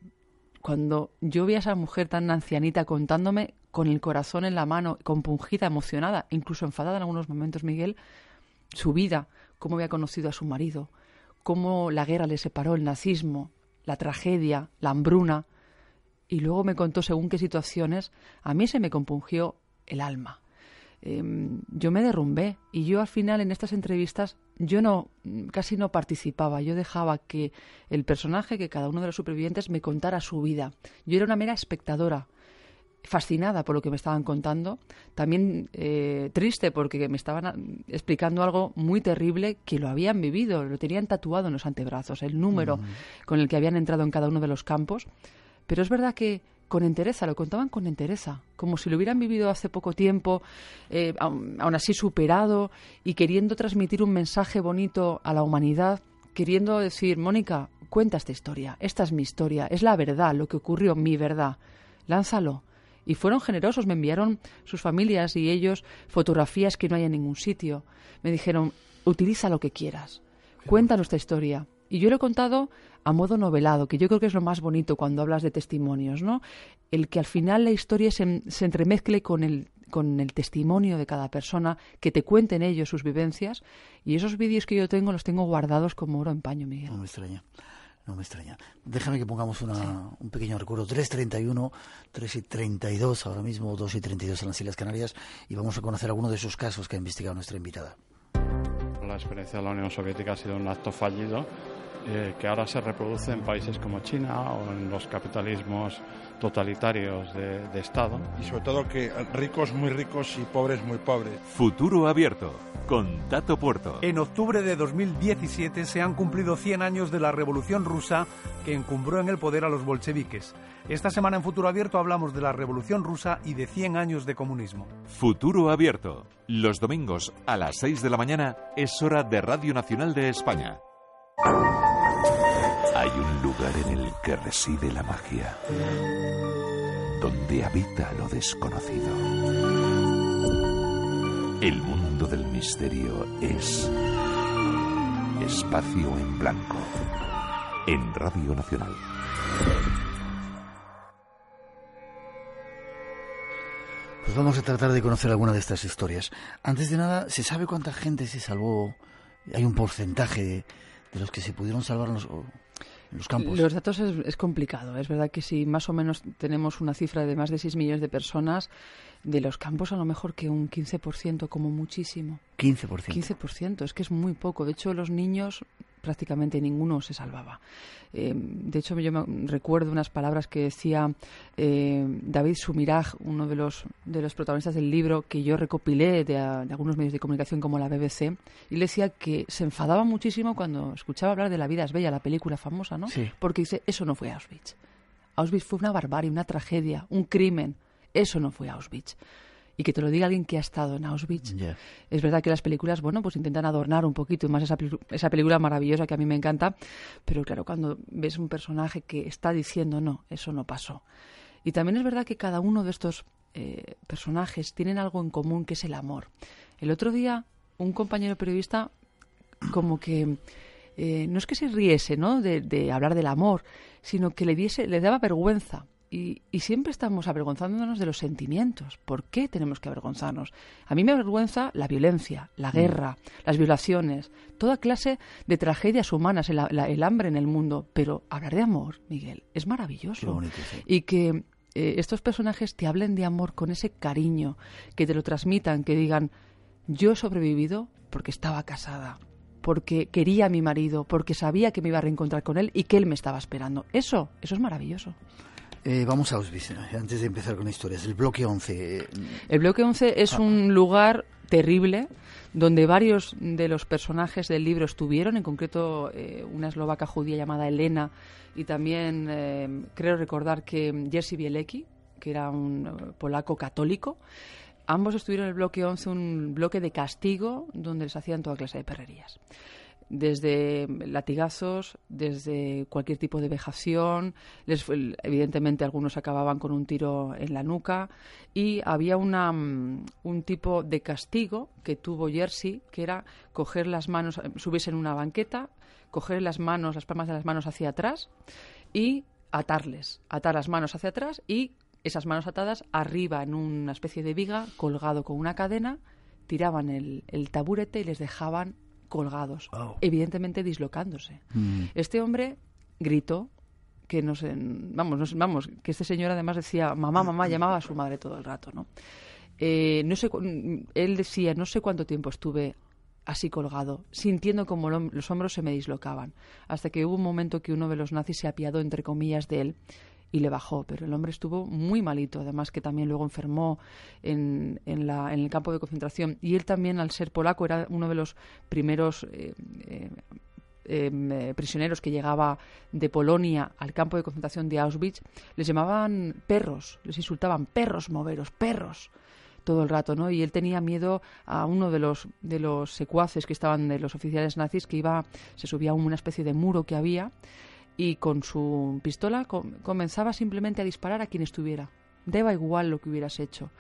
cuando yo vi a esa mujer tan ancianita contándome con el corazón en la mano compungida emocionada incluso enfadada en algunos momentos Miguel su vida cómo había conocido a su marido cómo la guerra le separó el nazismo la tragedia la hambruna y luego me contó según qué situaciones, a mí se me compungió el alma. em, yo me derrumbé y yo al final en estas entrevistas yo no casi no participaba, yo dejaba que el personaje, que cada uno de los supervivientes me contara su vida. Yo era una mera espectadora fascinada por lo que me estaban contando, también eh, triste porque me estaban explicando algo muy terrible que lo habían vivido, lo tenían tatuado en los antebrazos, el número con el que habían entrado en cada uno de los campos. Pero es verdad que con entereza, lo contaban con entereza, como si lo hubieran vivido hace poco tiempo, eh, aún, así superado y queriendo transmitir un mensaje bonito a la humanidad, queriendo decir, Mónica, cuenta esta historia, esta es mi historia, es la verdad, lo que ocurrió, mi verdad, lánzalo y fueron generosos, me enviaron sus familias y ellos fotografías que no hay en ningún sitio. Me dijeron, utiliza lo que quieras, cuenta nuestra historia. Y yo lo he contado a modo novelado, que yo creo que es lo más bonito cuando hablas de testimonios, ¿no? El que al final la historia se, se entremezcle con el, con el testimonio de cada persona, que te cuenten ellos sus vivencias. Y esos vídeos que yo tengo los tengo guardados como oro en paño, Miguel. No me extraña. No me extraña. Déjame que pongamos un pequeño recuerdo. 3.31, 3 y 32, ahora mismo 2 y 32 en las Islas Canarias, y vamos a conocer algunos de esos casos que ha investigado nuestra invitada. La experiencia de la Unión Soviética ha sido un acto fallido eh, que ahora se reproduce en países como China o en los capitalismos totalitarios de, de Estado. Y sobre todo que ricos muy ricos y pobres muy pobres. Futuro abierto con Tato Puerto. En octubre de 2017 se han cumplido 100 años de la Revolución Rusa que encumbró en el poder a los bolcheviques. Esta semana en Futuro Abierto hablamos de la Revolución Rusa y de 100 años de comunismo. Futuro Abierto. Los domingos a las 6 de la mañana es hora de Radio Nacional de España. Lugar en el que reside la magia, donde habita lo desconocido. El mundo del misterio es Espacio en Blanco, en Radio Nacional. Pues vamos a tratar de conocer alguna de estas historias. Antes de nada, ¿se sabe cuánta gente se salvó? ¿Hay un porcentaje de, los que se pudieron salvar los datos es, complicado. Es verdad que si más o menos tenemos una cifra de más de 6 millones de personas, de los campos a lo mejor que un 15% como muchísimo. 15%. 15%, es que es muy poco. De hecho, los niños prácticamente ninguno se salvaba. Eh, de hecho, yo me recuerdo unas palabras que decía eh, David Sumiraj, uno de los, de los protagonistas del libro que yo recopilé de, algunos medios de comunicación como la BBC, y le decía que se enfadaba muchísimo cuando escuchaba hablar de La vida es bella, la película famosa, ¿no? Porque dice, eso no fue Auschwitz. Auschwitz fue una barbarie, una tragedia, un crimen. Eso no fue Auschwitz. Y que te lo diga alguien que ha estado en Auschwitz. Es verdad que las películas, bueno, pues intentan adornar un poquito más esa, esa película maravillosa que a mí me encanta, pero claro, cuando ves un personaje que está diciendo, no, eso no pasó. Y también es verdad que cada uno de estos eh, personajes tienen algo en común, que es el amor. El otro día, un compañero periodista como que... Eh, no es que se riese ¿no? De, de, hablar del amor, sino que le, diese, le daba vergüenza y, siempre estamos avergonzándonos de los sentimientos. ¿Por qué tenemos que avergonzarnos? A mí me avergüenza la violencia, la mm. guerra, las violaciones, toda clase de tragedias humanas, el, hambre en el mundo. Pero hablar de amor, Miguel, es maravilloso. Y que eh, estos personajes te hablen de amor con ese cariño, que te lo transmitan, que digan, yo he sobrevivido porque estaba casada, porque quería a mi marido, porque sabía que me iba a reencontrar con él y que él me estaba esperando. Eso, eso es maravilloso. Eh, vamos a Auschwitz, eh, antes de empezar con historias. El bloque 11. Eh, el bloque 11 es ah. un lugar terrible donde varios de los personajes del libro estuvieron, en concreto una eslovaca judía llamada Elena y también creo recordar que Jerzy Bielecki, que era un polaco católico. Ambos estuvieron en el bloque 11, un bloque de castigo donde les hacían toda clase de perrerías desde latigazos, desde cualquier tipo de vejación, les, evidentemente algunos acababan con un tiro en la nuca. Y había una, mm, un tipo de castigo que tuvo Jersey, que era coger las manos, subirse en una banqueta, coger las manos, las palmas de las manos hacia atrás y atarles, atar las manos hacia atrás y esas manos atadas arriba en una especie de viga colgado con una cadena, tiraban el, el taburete y les dejaban colgados, evidentemente dislocándose. Mm. Este hombre gritó que no sé, vamos, vamos, que este señor además decía mamá, mamá, llamaba a su madre todo el rato, ¿no? Eh, no sé, él decía, no sé cuánto tiempo estuve así colgado, sintiendo como los hombros se me dislocaban, hasta que hubo un momento que uno de los nazis se apiadó, entre comillas, de él y le bajó, pero el hombre estuvo muy malito, además que también luego enfermó en, en, la, en el campo de concentración. Y él también, al ser polaco, era uno de los primeros eh, eh, em, eh, prisioneros que llegaba de Polonia al campo de concentración de Auschwitz, les llamaban perros, les insultaban perros moveros, perros todo el rato, ¿no? Y él tenía miedo a uno de los de los secuaces que estaban de los oficiales nazis que iba se subía a una especie de muro que había y con su pistola comenzaba simplemente a disparar a quien estuviera. Deba igual lo que hubieras hecho.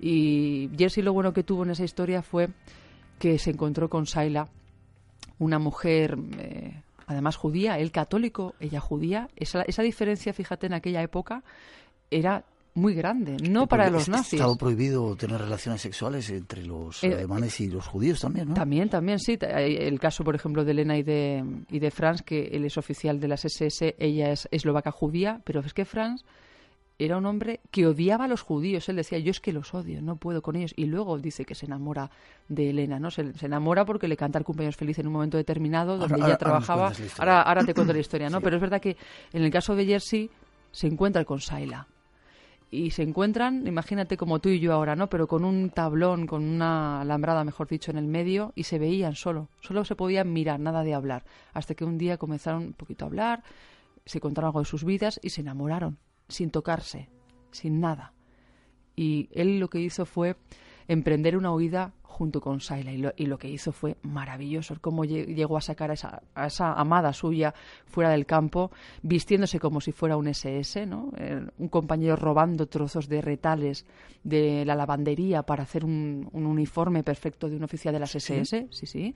Y Jersey lo bueno que tuvo en esa historia fue que se encontró con Saila, una mujer, eh, además judía, él católico, ella judía. Esa, esa diferencia, fíjate, en aquella época era muy grande, no para los nazis. Estaba prohibido tener relaciones sexuales entre los eh, alemanes y los judíos también, ¿no? También, también, sí. El caso, por ejemplo, de Elena y de, y de Franz, que él es oficial de las SS, ella es eslovaca judía, pero es que Franz era un hombre que odiaba a los judíos. Él decía, yo es que los odio, no puedo con ellos. Y luego dice que se enamora de Elena, ¿no? Se, enamora porque le canta el cumpleaños feliz en un momento determinado donde ella trabajaba. Ahora, ahora te cuento la historia, ¿no? Pero es verdad que en el caso de Jersey se encuentra con Saila y se encuentran, imagínate como tú y yo ahora, ¿no? Pero con un tablón, con una alambrada, mejor dicho, en el medio y se veían solo, solo se podían mirar, nada de hablar, hasta que un día comenzaron un poquito a hablar, se contaron algo de sus vidas y se enamoraron, sin tocarse, sin nada. Y él lo que hizo fue emprender una huida junto con Saila. Y lo, que hizo fue maravilloso, cómo llegó a sacar a esa, a esa, amada suya fuera del campo, vistiéndose como si fuera un SS, ¿no? Eh, un compañero robando trozos de retales de la lavandería para hacer un, uniforme perfecto de un oficial de las SS, sí, sí,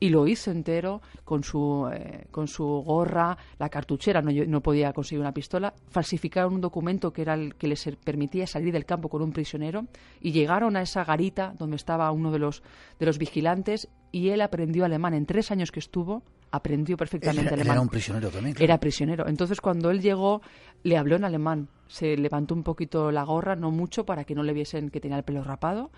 y lo hizo entero con su, eh, con su gorra, la cartuchera, no, no podía conseguir una pistola, falsificaron un documento que era el que les permitía salir del campo con un prisionero y llegaron a esa garita donde estaba uno de los, de los vigilantes y él aprendió alemán. En tres años que estuvo, aprendió perfectamente alemán. Era un prisionero también. Era prisionero. Entonces, cuando él llegó, le habló en alemán. Se levantó un poquito la gorra, no mucho, para que no le viesen que tenía el pelo rapado.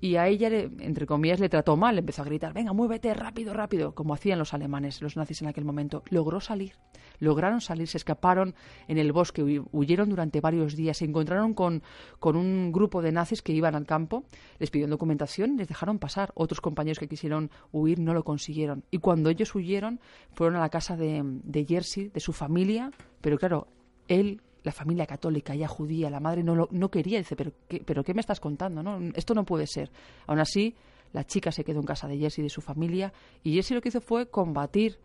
Y a ella, entre comillas, le trató mal. Empezó a gritar, venga, muévete, rápido, rápido, como hacían los alemanes, los nazis en aquel momento. Logró salir. Lograron salir, se escaparon en el bosque, huyeron durante varios días. Se encontraron con, con un grupo de nazis que iban al campo, les pidieron documentación, les dejaron pasar. Otros compañeros que quisieron huir no lo consiguieron. Y cuando ellos huyeron, fueron a la casa de, de Jersey, de su familia, pero claro, él la familia católica, ella judía, la madre no, lo, no quería, dice, pero ¿qué, pero ¿qué me estás contando? No? Esto no puede ser. Aún así, la chica se quedó en casa de Jesse y de su familia, y Jesse lo que hizo fue combatir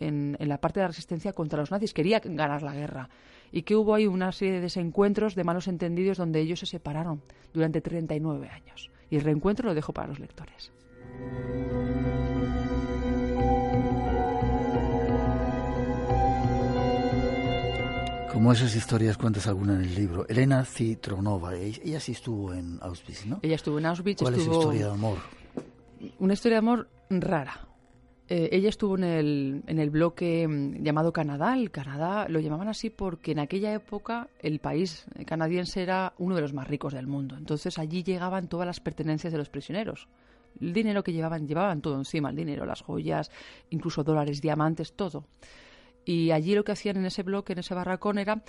en, en, la parte de la resistencia contra los nazis, quería ganar la guerra. Y que hubo ahí una serie de desencuentros, de malos entendidos, donde ellos se separaron durante 39 años. Y el reencuentro lo dejo para los lectores. Como esas historias cuentas alguna en el libro. Elena Citronova, ella sí estuvo en Auschwitz, ¿no? Ella estuvo en Auschwitz. ¿Cuál es su historia de amor? Una historia de amor rara. Eh, ella estuvo en el, en el bloque mm, llamado Canadá. El Canadá lo llamaban así porque en aquella época el país canadiense era uno de los más ricos del mundo. Entonces allí llegaban todas las pertenencias de los prisioneros. El dinero que llevaban, llevaban todo encima, el dinero, las joyas, incluso dólares, diamantes, todo. Y allí lo que hacían en ese bloque, en ese barracón, era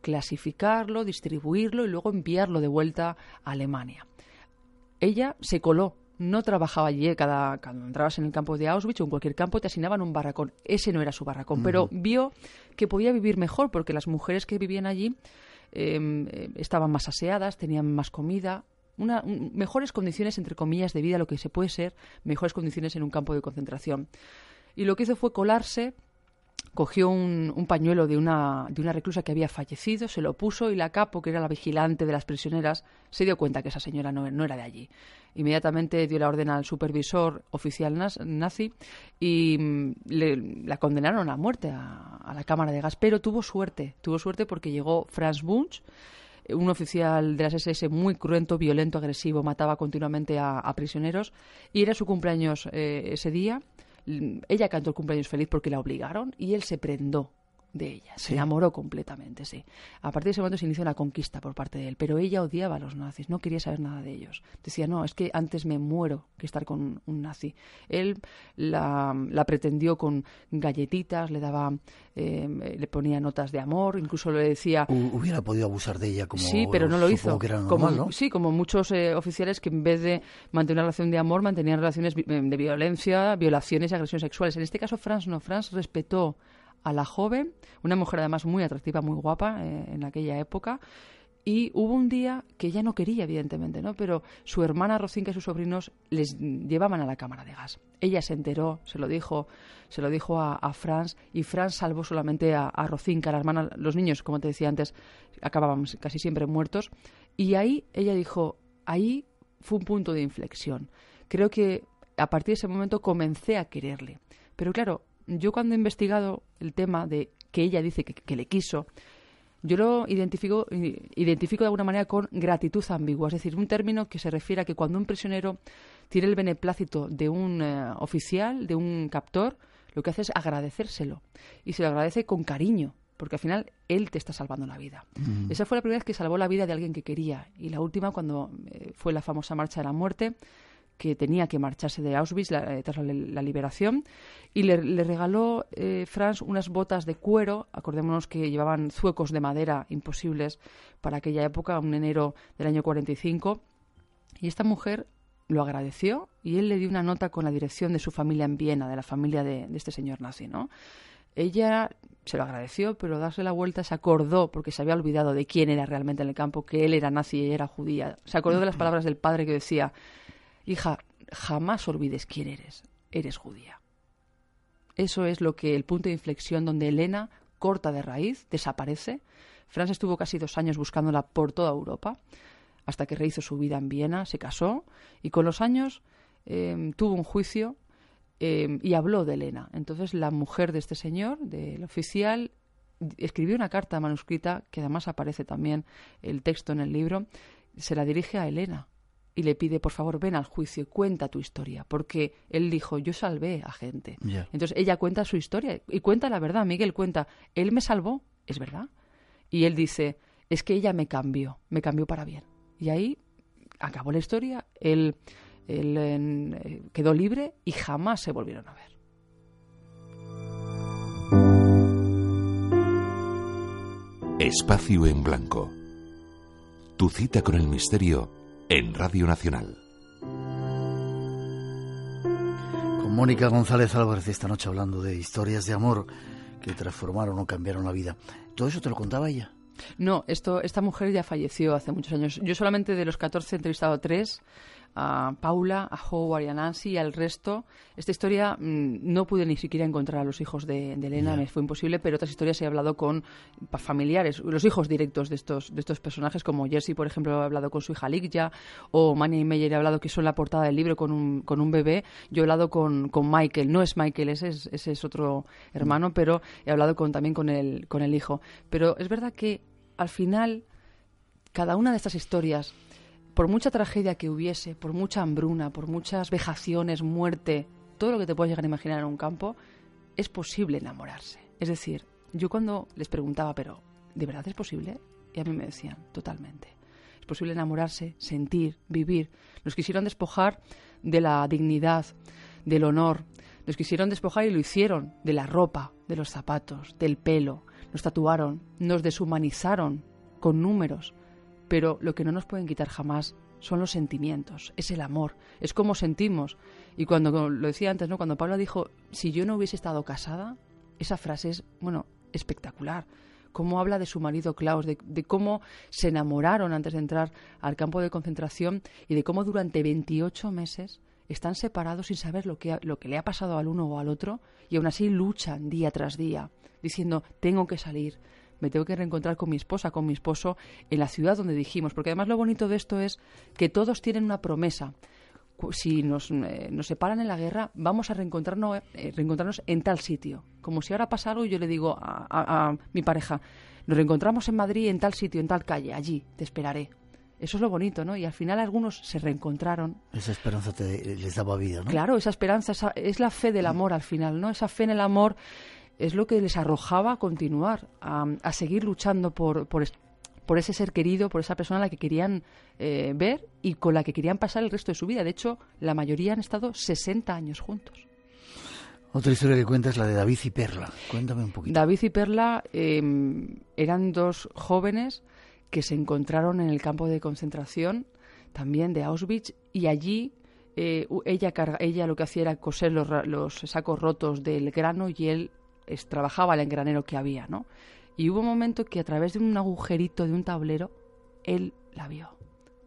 clasificarlo, distribuirlo y luego enviarlo de vuelta a Alemania. Ella se coló, no trabajaba allí. Cada, cuando entrabas en el campo de Auschwitz o en cualquier campo te asignaban un barracón. Ese no era su barracón, pero vio que podía vivir mejor porque las mujeres que vivían allí em, eh, estaban más aseadas, tenían más comida, una, mejores condiciones, entre comillas, de vida, lo que se puede ser, mejores condiciones en un campo de concentración. Y lo que hizo fue colarse cogió un, pañuelo de una, de una reclusa que había fallecido, se lo puso y la capo, que era la vigilante de las prisioneras, se dio cuenta que esa señora no, era de allí. Inmediatamente dio la orden al supervisor oficial nazi y mm, la condenaron a muerte a, la cámara de gas. Pero tuvo suerte, tuvo suerte porque llegó Franz Bunch, un oficial de las SS muy cruento, violento, agresivo, mataba continuamente a, prisioneros y era su cumpleaños eh, ese día ella cantó el cumpleaños feliz porque la obligaron y él se prendó de ella, se enamoró completamente, sí. A partir de ese momento se inició la conquista por parte de él, pero ella odiaba a los nazis, no quería saber nada de ellos. Decía, no, es que antes me muero que estar con un nazi. Él la, pretendió con galletitas, le daba, eh, le ponía notas de amor, incluso le decía... Hubiera podido abusar de ella como... Sí, pero no lo hizo. como, Sí, como muchos eh, oficiales que en vez de mantener una relación de amor, mantenían relaciones de violencia, violaciones y agresiones sexuales. En este caso, Franz no. Franz respetó a la joven, una mujer además muy atractiva, muy guapa eh, en aquella época. Y hubo un día que ella no quería, evidentemente, ¿no? Pero su hermana Rocinca y sus sobrinos les llevaban a la cámara de gas. Ella se enteró, se lo dijo, se lo dijo a, Franz y Franz salvó solamente a, a, Rocinca, la hermana, los niños, como te decía antes, acababan casi siempre muertos. Y ahí ella dijo, ahí fue un punto de inflexión. Creo que a partir de ese momento comencé a quererle. Pero claro, yo cuando he investigado el tema de que ella dice que, le quiso, yo lo identifico, identifico de alguna manera con gratitud ambigua, es decir, un término que se refiere a que cuando un prisionero tiene el beneplácito de un eh, oficial, de un captor, lo que hace es agradecérselo. Y se lo agradece con cariño, porque al final él te está salvando la vida. Esa fue la primera vez que salvó la vida de alguien que quería. Y la última, cuando eh, fue la famosa marcha de la muerte, que tenía que marcharse de Auschwitz eh, tras la, liberación y le, regaló eh, Franz unas botas de cuero, acordémonos que llevaban zuecos de madera imposibles para aquella época, un enero del año 45, y esta mujer lo agradeció y él le dio una nota con la dirección de su familia en Viena, de la familia de, este señor nazi, ¿no? Ella se lo agradeció, pero darse la vuelta se acordó, porque se había olvidado de quién era realmente en el campo, que él era nazi y ella era judía. Se acordó de las palabras del padre que decía, hija, jamás olvides quién eres, eres judía. Eso es lo que el punto de inflexión donde Elena corta de raíz, desaparece. Franz estuvo casi dos años buscándola por toda Europa, hasta que rehizo su vida en Viena, se casó y con los años em, tuvo un juicio em, y habló de Elena. Entonces la mujer de este señor, del oficial, escribió una carta manuscrita, que además aparece también el texto en el libro, se la dirige a Elena y le pide, por favor, ven al juicio y cuenta tu historia, porque él dijo, yo salvé a gente. Entonces ella cuenta su historia y cuenta la verdad. Miguel cuenta, él me salvó, es verdad. Y él dice, es que ella me cambió, me cambió para bien. Y ahí acabó la historia, él, él eh, quedó libre y jamás se volvieron a ver. Espacio en blanco. Tu cita con el misterio en Radio Nacional. Con Mónica González Álvarez esta noche hablando de historias de amor que transformaron o cambiaron la vida. ¿Todo eso te lo contaba ella? No, esto, esta mujer ya falleció hace muchos años. Yo solamente de los 14 he entrevistado a tres a Paula, a Howard y a Nancy y al resto. Esta historia mm, no pude ni siquiera encontrar a los hijos de, Elena, me fue imposible, pero otras historias he hablado con familiares, los hijos directos de estos, de estos personajes, como Jersey, por ejemplo, he hablado con su hija Ligja, o Manny y Meyer he hablado que son la portada del libro con un, con un bebé. Yo he hablado con, con Michael, no es Michael, ese es, ese es otro hermano, pero he hablado con, también con el, con el hijo. Pero es verdad que al final cada una de estas historias por mucha tragedia que hubiese, por mucha hambruna, por muchas vejaciones, muerte, todo lo que te puedas llegar a imaginar en un campo, es posible enamorarse. Es decir, yo cuando les preguntaba, pero ¿de verdad es posible? Y a mí me decían, totalmente. Es posible enamorarse, sentir, vivir. Nos quisieron despojar de la dignidad, del honor. Nos quisieron despojar y lo hicieron de la ropa, de los zapatos, del pelo. Nos tatuaron, nos deshumanizaron con números pero lo que no nos pueden quitar jamás son los sentimientos, es el amor, es cómo sentimos. Y cuando, lo decía antes, ¿no? Cuando Paula dijo, si yo no hubiese estado casada, esa frase es, bueno, espectacular. Cómo habla de su marido Klaus, de, cómo se enamoraron antes de entrar al campo de concentración y de cómo durante 28 meses están separados sin saber lo que, lo que le ha pasado al uno o al otro y aún así luchan día tras día, diciendo, tengo que salir, me tengo que reencontrar con mi esposa, con mi esposo, en la ciudad donde dijimos. Porque además lo bonito de esto es que todos tienen una promesa. Si nos, eh, nos separan en la guerra, vamos a reencontrarnos, eh, reencontrarnos en tal sitio. Como si ahora pasa algo y yo le digo a, mi pareja, nos reencontramos en Madrid, en tal sitio, en tal calle, allí, te esperaré. Eso es lo bonito, ¿no? Y al final algunos se reencontraron. Esa esperanza te, les daba vida, ¿no? Claro, esa esperanza es la fe del amor al final, ¿no? Esa fe en el amor es lo que les arrojaba a continuar, a, seguir luchando por, por, por, ese ser querido, por esa persona a la que querían eh, ver y con la que querían pasar el resto de su vida. De hecho, la mayoría han estado 60 años juntos. Otra historia que cuenta es la de David y Perla. Cuéntame un poquito. David y Perla em, eran dos jóvenes que se encontraron en el campo de concentración también de Auschwitz y allí eh, ella, ella lo que hacía era coser los, los sacos rotos del grano y él trabajaba el engranero que había, ¿no? Y hubo un momento que a través de un agujerito de un tablero, él la vio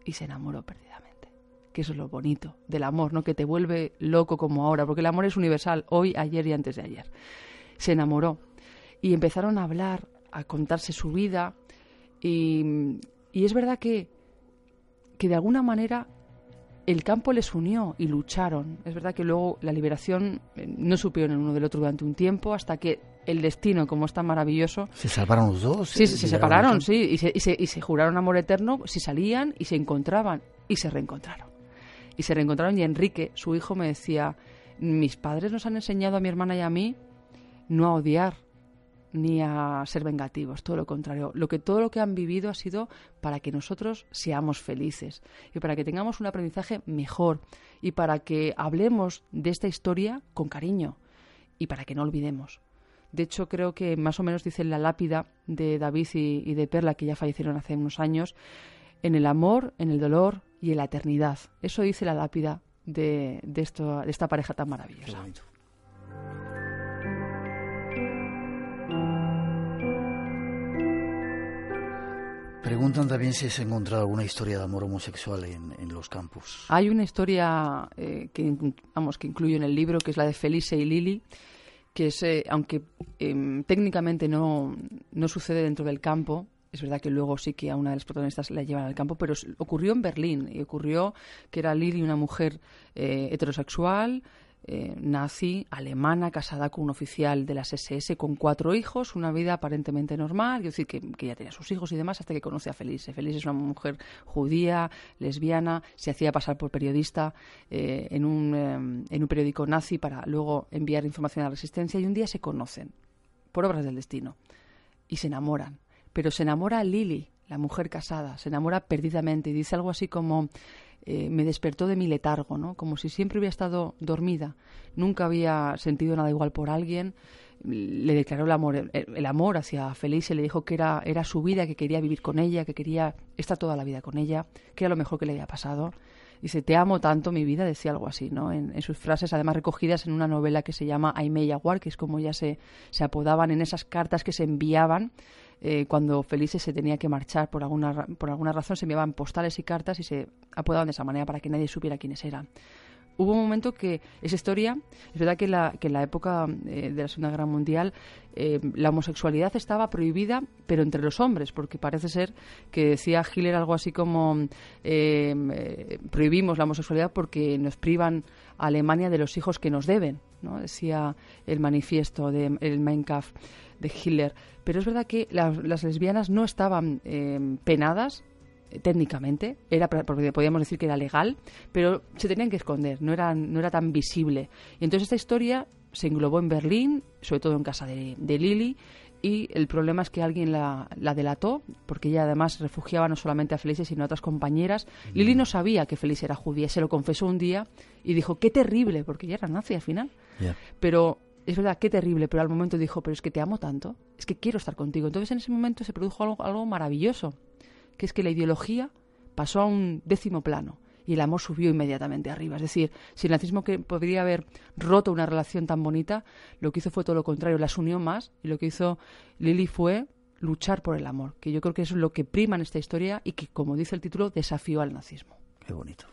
y se enamoró perdidamente. Que eso es lo bonito del amor, ¿no? Que te vuelve loco como ahora, porque el amor es universal, hoy, ayer y antes de ayer. Se enamoró y empezaron a hablar, a contarse su vida y, y es verdad que, que de alguna manera el campo les unió y lucharon. Es verdad que luego la liberación eh, no supieron el uno del otro durante un tiempo hasta que el destino, como es tan maravilloso... ¿Se salvaron los dos? Sí, se, separaron, sí, y se, y, se, y se juraron amor eterno si salían y se encontraban y se reencontraron. Y se reencontraron y Enrique, su hijo, me decía, mis padres nos han enseñado a mi hermana y a mí no a odiar, ni a ser vengativos, todo lo contrario. Lo que todo lo que han vivido ha sido para que nosotros seamos felices y para que tengamos un aprendizaje mejor y para que hablemos de esta historia con cariño y para que no olvidemos. De hecho, creo que más o menos dice la lápida de David y, de Perla, que ya fallecieron hace unos años, en el amor, en el dolor y en la eternidad. Eso dice la lápida de, de esta pareja tan maravillosa. Preguntan también si se ha encontrado alguna historia de amor homosexual en, los campus. Hay una historia eh, que, vamos, que incluyo en el libro, que es la de Felice y Lili, que es, eh, aunque em, técnicamente no, no sucede dentro del campo, es verdad que luego sí que a una de las protagonistas la llevan al campo, pero ocurrió en Berlín y ocurrió que era Lili una mujer eh, heterosexual, eh, nazi, alemana, casada con un oficial de las SS, con cuatro hijos, una vida aparentemente normal, quiero decir que, que, ya tenía sus hijos y demás, hasta que conoce a Felice. Felice es una mujer judía, lesbiana, se hacía pasar por periodista eh, en, un, eh, en un periódico nazi para luego enviar información a la resistencia y un día se conocen, por obras del destino, y se enamoran. Pero se enamora Lily, la mujer casada, se enamora perdidamente y dice algo así como eh, me despertó de mi letargo, ¿no? Como si siempre hubiera estado dormida. Nunca había sentido nada igual por alguien. Le declaró el amor, el, amor hacia Felice, le dijo que era, era su vida, que quería vivir con ella, que quería estar toda la vida con ella, que era lo mejor que le había pasado. Dice, te amo tanto mi vida, decía algo así, ¿no? En, sus frases, además recogidas en una novela que se llama Aimee Yaguar, que es como ya se, se apodaban en esas cartas que se enviaban eh, cuando Felice se tenía que marchar por alguna, por alguna razón, se enviaban postales y cartas y se apodaban de esa manera para que nadie supiera quiénes eran. Hubo un momento que esa historia, es verdad que, la, que en la época eh, de la Segunda Guerra Mundial eh, la homosexualidad estaba prohibida, pero entre los hombres, porque parece ser que decía Hitler algo así como prohibimos la homosexualidad porque nos privan a Alemania de los hijos que nos deben, ¿no? decía el manifiesto de el Mein de Hitler. Pero es verdad que las, lesbianas no estaban eh, penadas eh, técnicamente, era porque podíamos decir que era legal, pero se tenían que esconder, no era, no era tan visible. Y entonces esta historia se englobó en Berlín, sobre todo en casa de, de Lili, y el problema es que alguien la, delató, porque ella además refugiaba no solamente a Felicia, sino a otras compañeras. Lili no sabía que Felicia era judía, se lo confesó un día y dijo, qué terrible, porque ella era nazi al final. Pero es verdad, qué terrible, pero al momento dijo, pero es que te amo tanto, es que quiero estar contigo. Entonces en ese momento se produjo algo, algo maravilloso, que es que la ideología pasó a un décimo plano y el amor subió inmediatamente arriba. Es decir, si el nazismo que podría haber roto una relación tan bonita, lo que hizo fue todo lo contrario, las unió más y lo que hizo Lili fue luchar por el amor, que yo creo que eso es lo que prima en esta historia y que, como dice el título, desafió al nazismo. Qué bonito.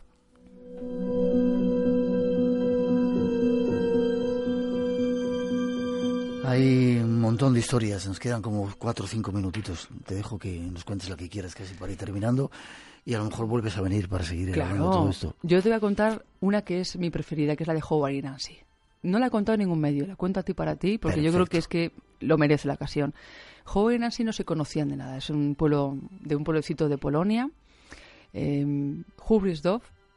Hay un montón de historias, nos quedan como cuatro o cinco minutitos. Te dejo que nos cuentes lo que quieras casi para ir terminando y a lo mejor vuelves a venir para seguir de todo esto. Yo te voy a contar una que es mi preferida, que es la de Howard y Nancy. No la he contado en ningún medio, la cuento a ti para ti, porque yo creo que es que lo merece la ocasión. Howard y Nancy no se conocían de nada, es un pueblo de un pueblecito de Polonia, eh,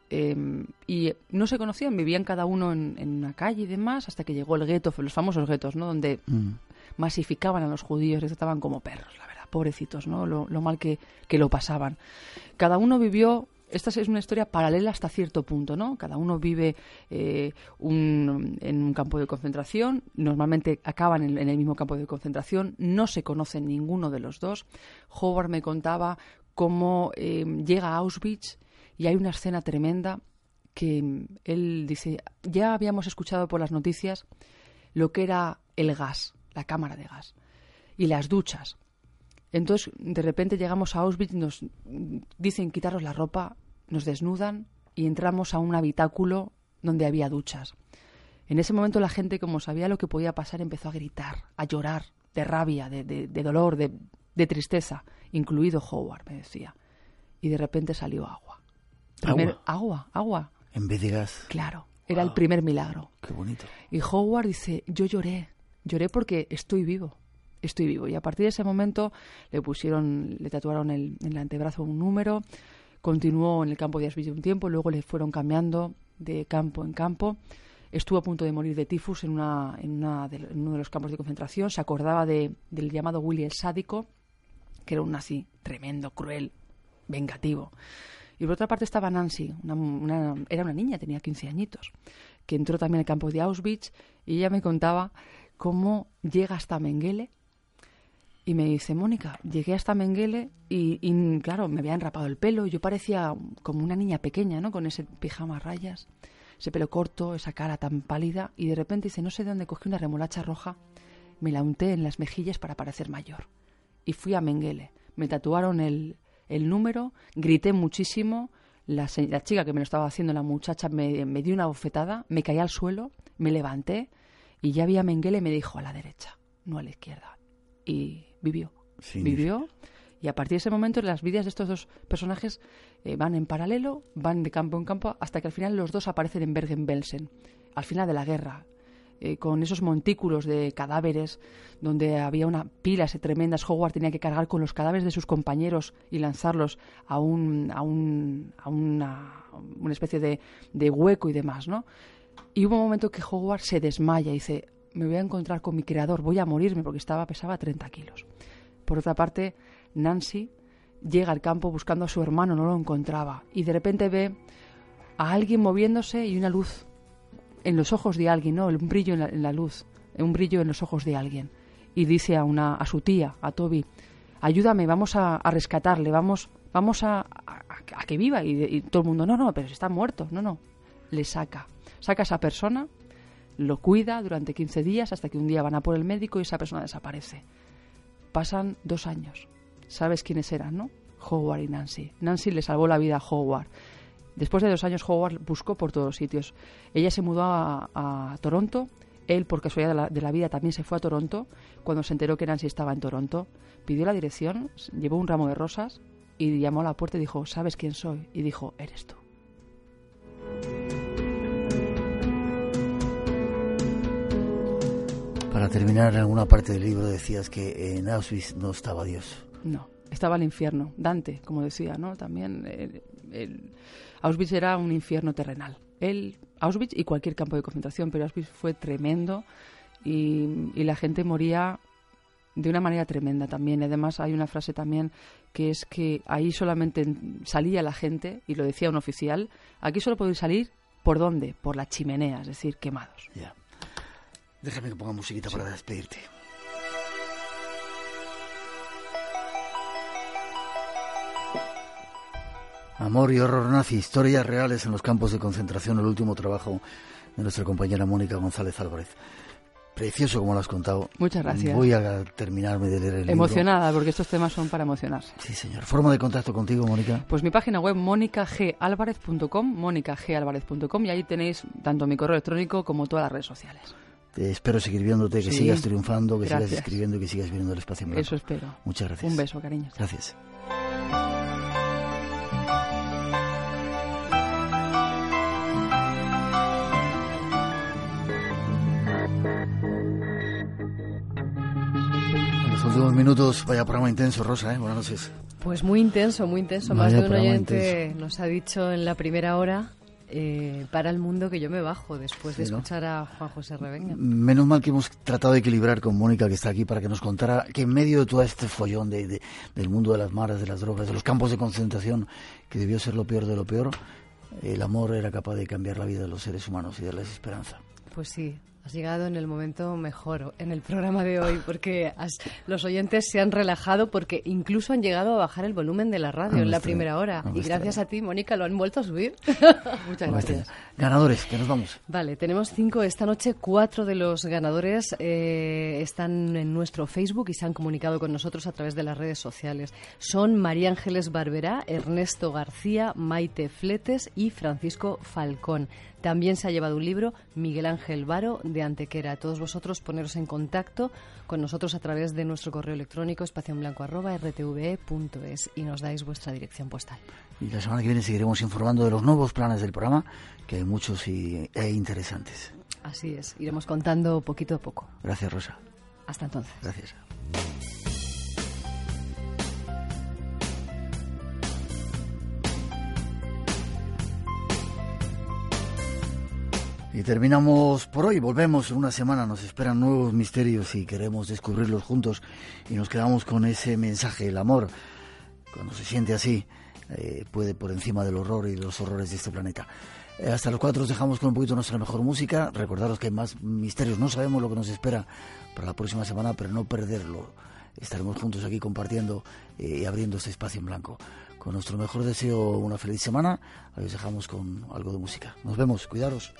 Em, y no se conocían, vivían cada uno en, una calle y demás, hasta que llegó el gueto, los famosos guetos, ¿no? Donde mm. masificaban a los judíos, les trataban como perros, la verdad, pobrecitos, ¿no? Lo, mal que, lo pasaban. Cada uno vivió esta es una historia paralela hasta cierto punto, ¿no? Cada uno vive eh, en un campo de concentración, normalmente acaban en, el mismo campo de concentración, no se conocen ninguno de los dos. Howard me contaba cómo eh, llega a Auschwitz y hay una escena tremenda que mm, él dice, ya habíamos escuchado por las noticias lo que era el gas, la cámara de gas, y las duchas. Entonces, de repente llegamos a Auschwitz, nos dicen quitaros la ropa, nos desnudan y entramos a un habitáculo donde había duchas. En ese momento la gente, como sabía lo que podía pasar, empezó a gritar, a llorar, de rabia, de, dolor, de, tristeza, incluido Howard, me decía. Y de repente salió agua. agua. Agua, agua. En vez de gas. Claro, era el primer milagro. Qué bonito. Y Howard dice, yo lloré, lloré porque estoy vivo estoy vivo. Y a partir de ese momento le pusieron, le tatuaron en el antebrazo un número, continuó en el campo de Auschwitz un tiempo, luego le fueron cambiando de campo en campo. Estuvo a punto de morir de tifus en, una, en, una de, uno de los campos de concentración. Se acordaba de, del llamado Willy el sádico, que era un nazi tremendo, cruel, vengativo. Y por otra parte estaba Nancy, una, era una niña, tenía 15 añitos, que entró también al campo de Auschwitz y ella me contaba cómo llega hasta Mengele y me dice, Mónica, llegué hasta Menguele y, claro, me había enrapado el pelo. Yo parecía como una niña pequeña, ¿no? Con ese pijama a rayas, ese pelo corto, esa cara tan pálida. Y de repente dice, no sé de dónde cogí una remolacha roja, me la unté en las mejillas para parecer mayor. Y fui a Menguele. Me tatuaron el, el número, grité muchísimo. La, la, chica que me lo estaba haciendo, la muchacha, me, me dio una bofetada, me caí al suelo, me levanté y ya vi a Menguele y me dijo a la derecha, no a la izquierda. Y vivió. Vivió. Y a partir de ese momento las vidas de estos dos personajes eh, van en paralelo, van de campo en campo, hasta que al final los dos aparecen en Bergen-Belsen, al final de la guerra, eh, con esos montículos de cadáveres, donde había una pilas tremendas. Howard tenía que cargar con los cadáveres de sus compañeros y lanzarlos a, un, a, un, a una, una, especie de, de, hueco y demás, ¿no? Y hubo un momento que Howard se desmaya y dice, me voy a encontrar con mi creador, voy a morirme porque estaba pesaba 30 kilos. Por otra parte, Nancy llega al campo buscando a su hermano, no lo encontraba, y de repente ve a alguien moviéndose y una luz en los ojos de alguien, ¿no? Un brillo en la, luz, un brillo en los ojos de alguien. Y dice a, una, a su tía, a Toby, ayúdame, vamos a, rescatarle, vamos, vamos a, que viva. Y, todo el mundo, no, no, pero está muerto, no, no. Le saca, saca a esa persona, lo cuida durante 15 días hasta que un día van a por el médico y esa persona desaparece. Pasan dos años. ¿Sabes quiénes eran, no? Howard y Nancy. Nancy le salvó la vida a Howard. Después de dos años, Howard buscó por todos sitios. Ella se mudó a, Toronto. Él, por casualidad de la, de la, vida, también se fue a Toronto. Cuando se enteró que Nancy estaba en Toronto, pidió la dirección, llevó un ramo de rosas y llamó a la puerta y dijo, ¿sabes quién soy? Y dijo, eres tú. Para terminar, en alguna parte del libro decías que en Auschwitz no estaba Dios. No, estaba el infierno. Dante, como decía, ¿no? También el, Auschwitz era un infierno terrenal. El, Auschwitz y cualquier campo de concentración, pero Auschwitz fue tremendo y, la gente moría de una manera tremenda también. Además, hay una frase también que es que ahí solamente salía la gente, y lo decía un oficial, aquí solo podéis salir, ¿por dónde? Por la chimenea, es decir, quemados. Déjame que ponga musiquita para despedirte. Amor y horror nazi, historias reales en los campos de concentración, el último trabajo de nuestra compañera Mónica González Álvarez. Precioso como lo has contado. Muchas gracias. Voy a terminarme de leer el Emocionada, porque estos temas son para emocionarse. Sí, señor. ¿Forma de contacto contigo, Mónica? Pues mi página web, mónicagalvarez.com, mónicagalvarez.com, y ahí tenéis tanto mi correo electrónico como todas las redes sociales espero seguir viéndote, que sigas triunfando, que sigas escribiendo y que sigas viendo el espacio en Eso espero. Muchas gracias. Un beso, cariño. Gracias. En los últimos minutos, vaya programa intenso, Rosa, ¿eh? Buenas noches. Pues muy intenso, muy intenso. Más de un oyente nos ha dicho en la primera hora eh, para el mundo que yo me bajo después de escuchar a Juan José Revenga. Menos mal que hemos tratado de equilibrar con Mónica, que está aquí, para que nos contara que en medio de todo este follón de, del mundo de las maras, de las drogas, de los campos de concentración, que debió ser lo peor de lo peor, el amor era capaz de cambiar la vida de los seres humanos y darles esperanza. Pues sí, Has llegado en el momento mejor en el programa de hoy porque los oyentes se han relajado porque incluso han llegado a bajar el volumen de la radio en la primera hora. Y gracias a ti, Mónica, lo han vuelto a subir. Muchas gracias. Ganadores, que nos vamos. Vale, tenemos cinco esta noche. Cuatro de los ganadores eh, están en nuestro Facebook y se han comunicado con nosotros a través de las redes sociales. Son María Ángeles Barberá, Ernesto García, Maite Fletes y Francisco Falcón. También se ha llevado un libro Miguel Ángel Varo de Antequera. A todos vosotros poneros en contacto con nosotros a través de nuestro correo electrónico espacionblanco.rtve.es y nos dais vuestra dirección postal. Y la semana que viene seguiremos informando de los nuevos planes del programa, que hay muchos y, e interesantes. Así es, iremos contando poquito a poco. Gracias, Rosa. Hasta entonces. Gracias. Y terminamos por hoy. Volvemos en una semana. Nos esperan nuevos misterios y queremos descubrirlos juntos. Y nos quedamos con ese mensaje. El amor, cuando se siente así, eh, puede por encima del horror y de los horrores de este planeta. Eh, hasta los cuatro os dejamos con un poquito nuestra mejor música. Recordaros que hay más misterios. No sabemos lo que nos espera para la próxima semana, pero no perderlo. Estaremos juntos aquí compartiendo eh, y abriendo este espacio en blanco. Con nuestro mejor deseo, una feliz semana. Ahí os dejamos con algo de música. Nos vemos. Cuidaros.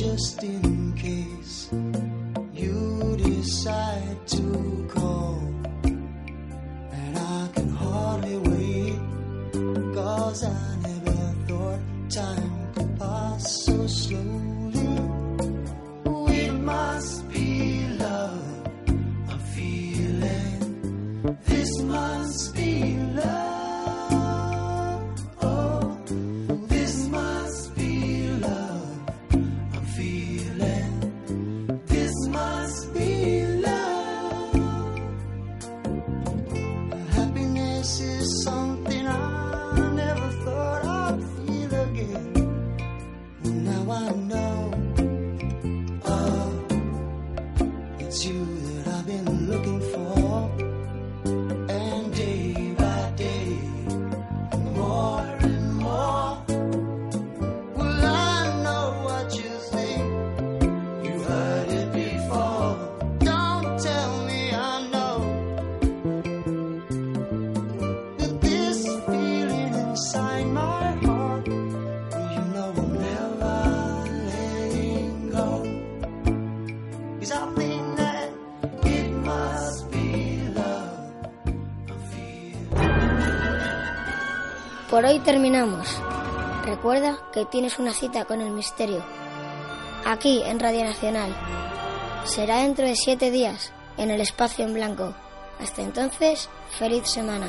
Por hoy terminamos. Recuerda que tienes una cita con el misterio. Aquí en Radio Nacional. Será dentro de siete días en el espacio en blanco. Hasta entonces, feliz semana.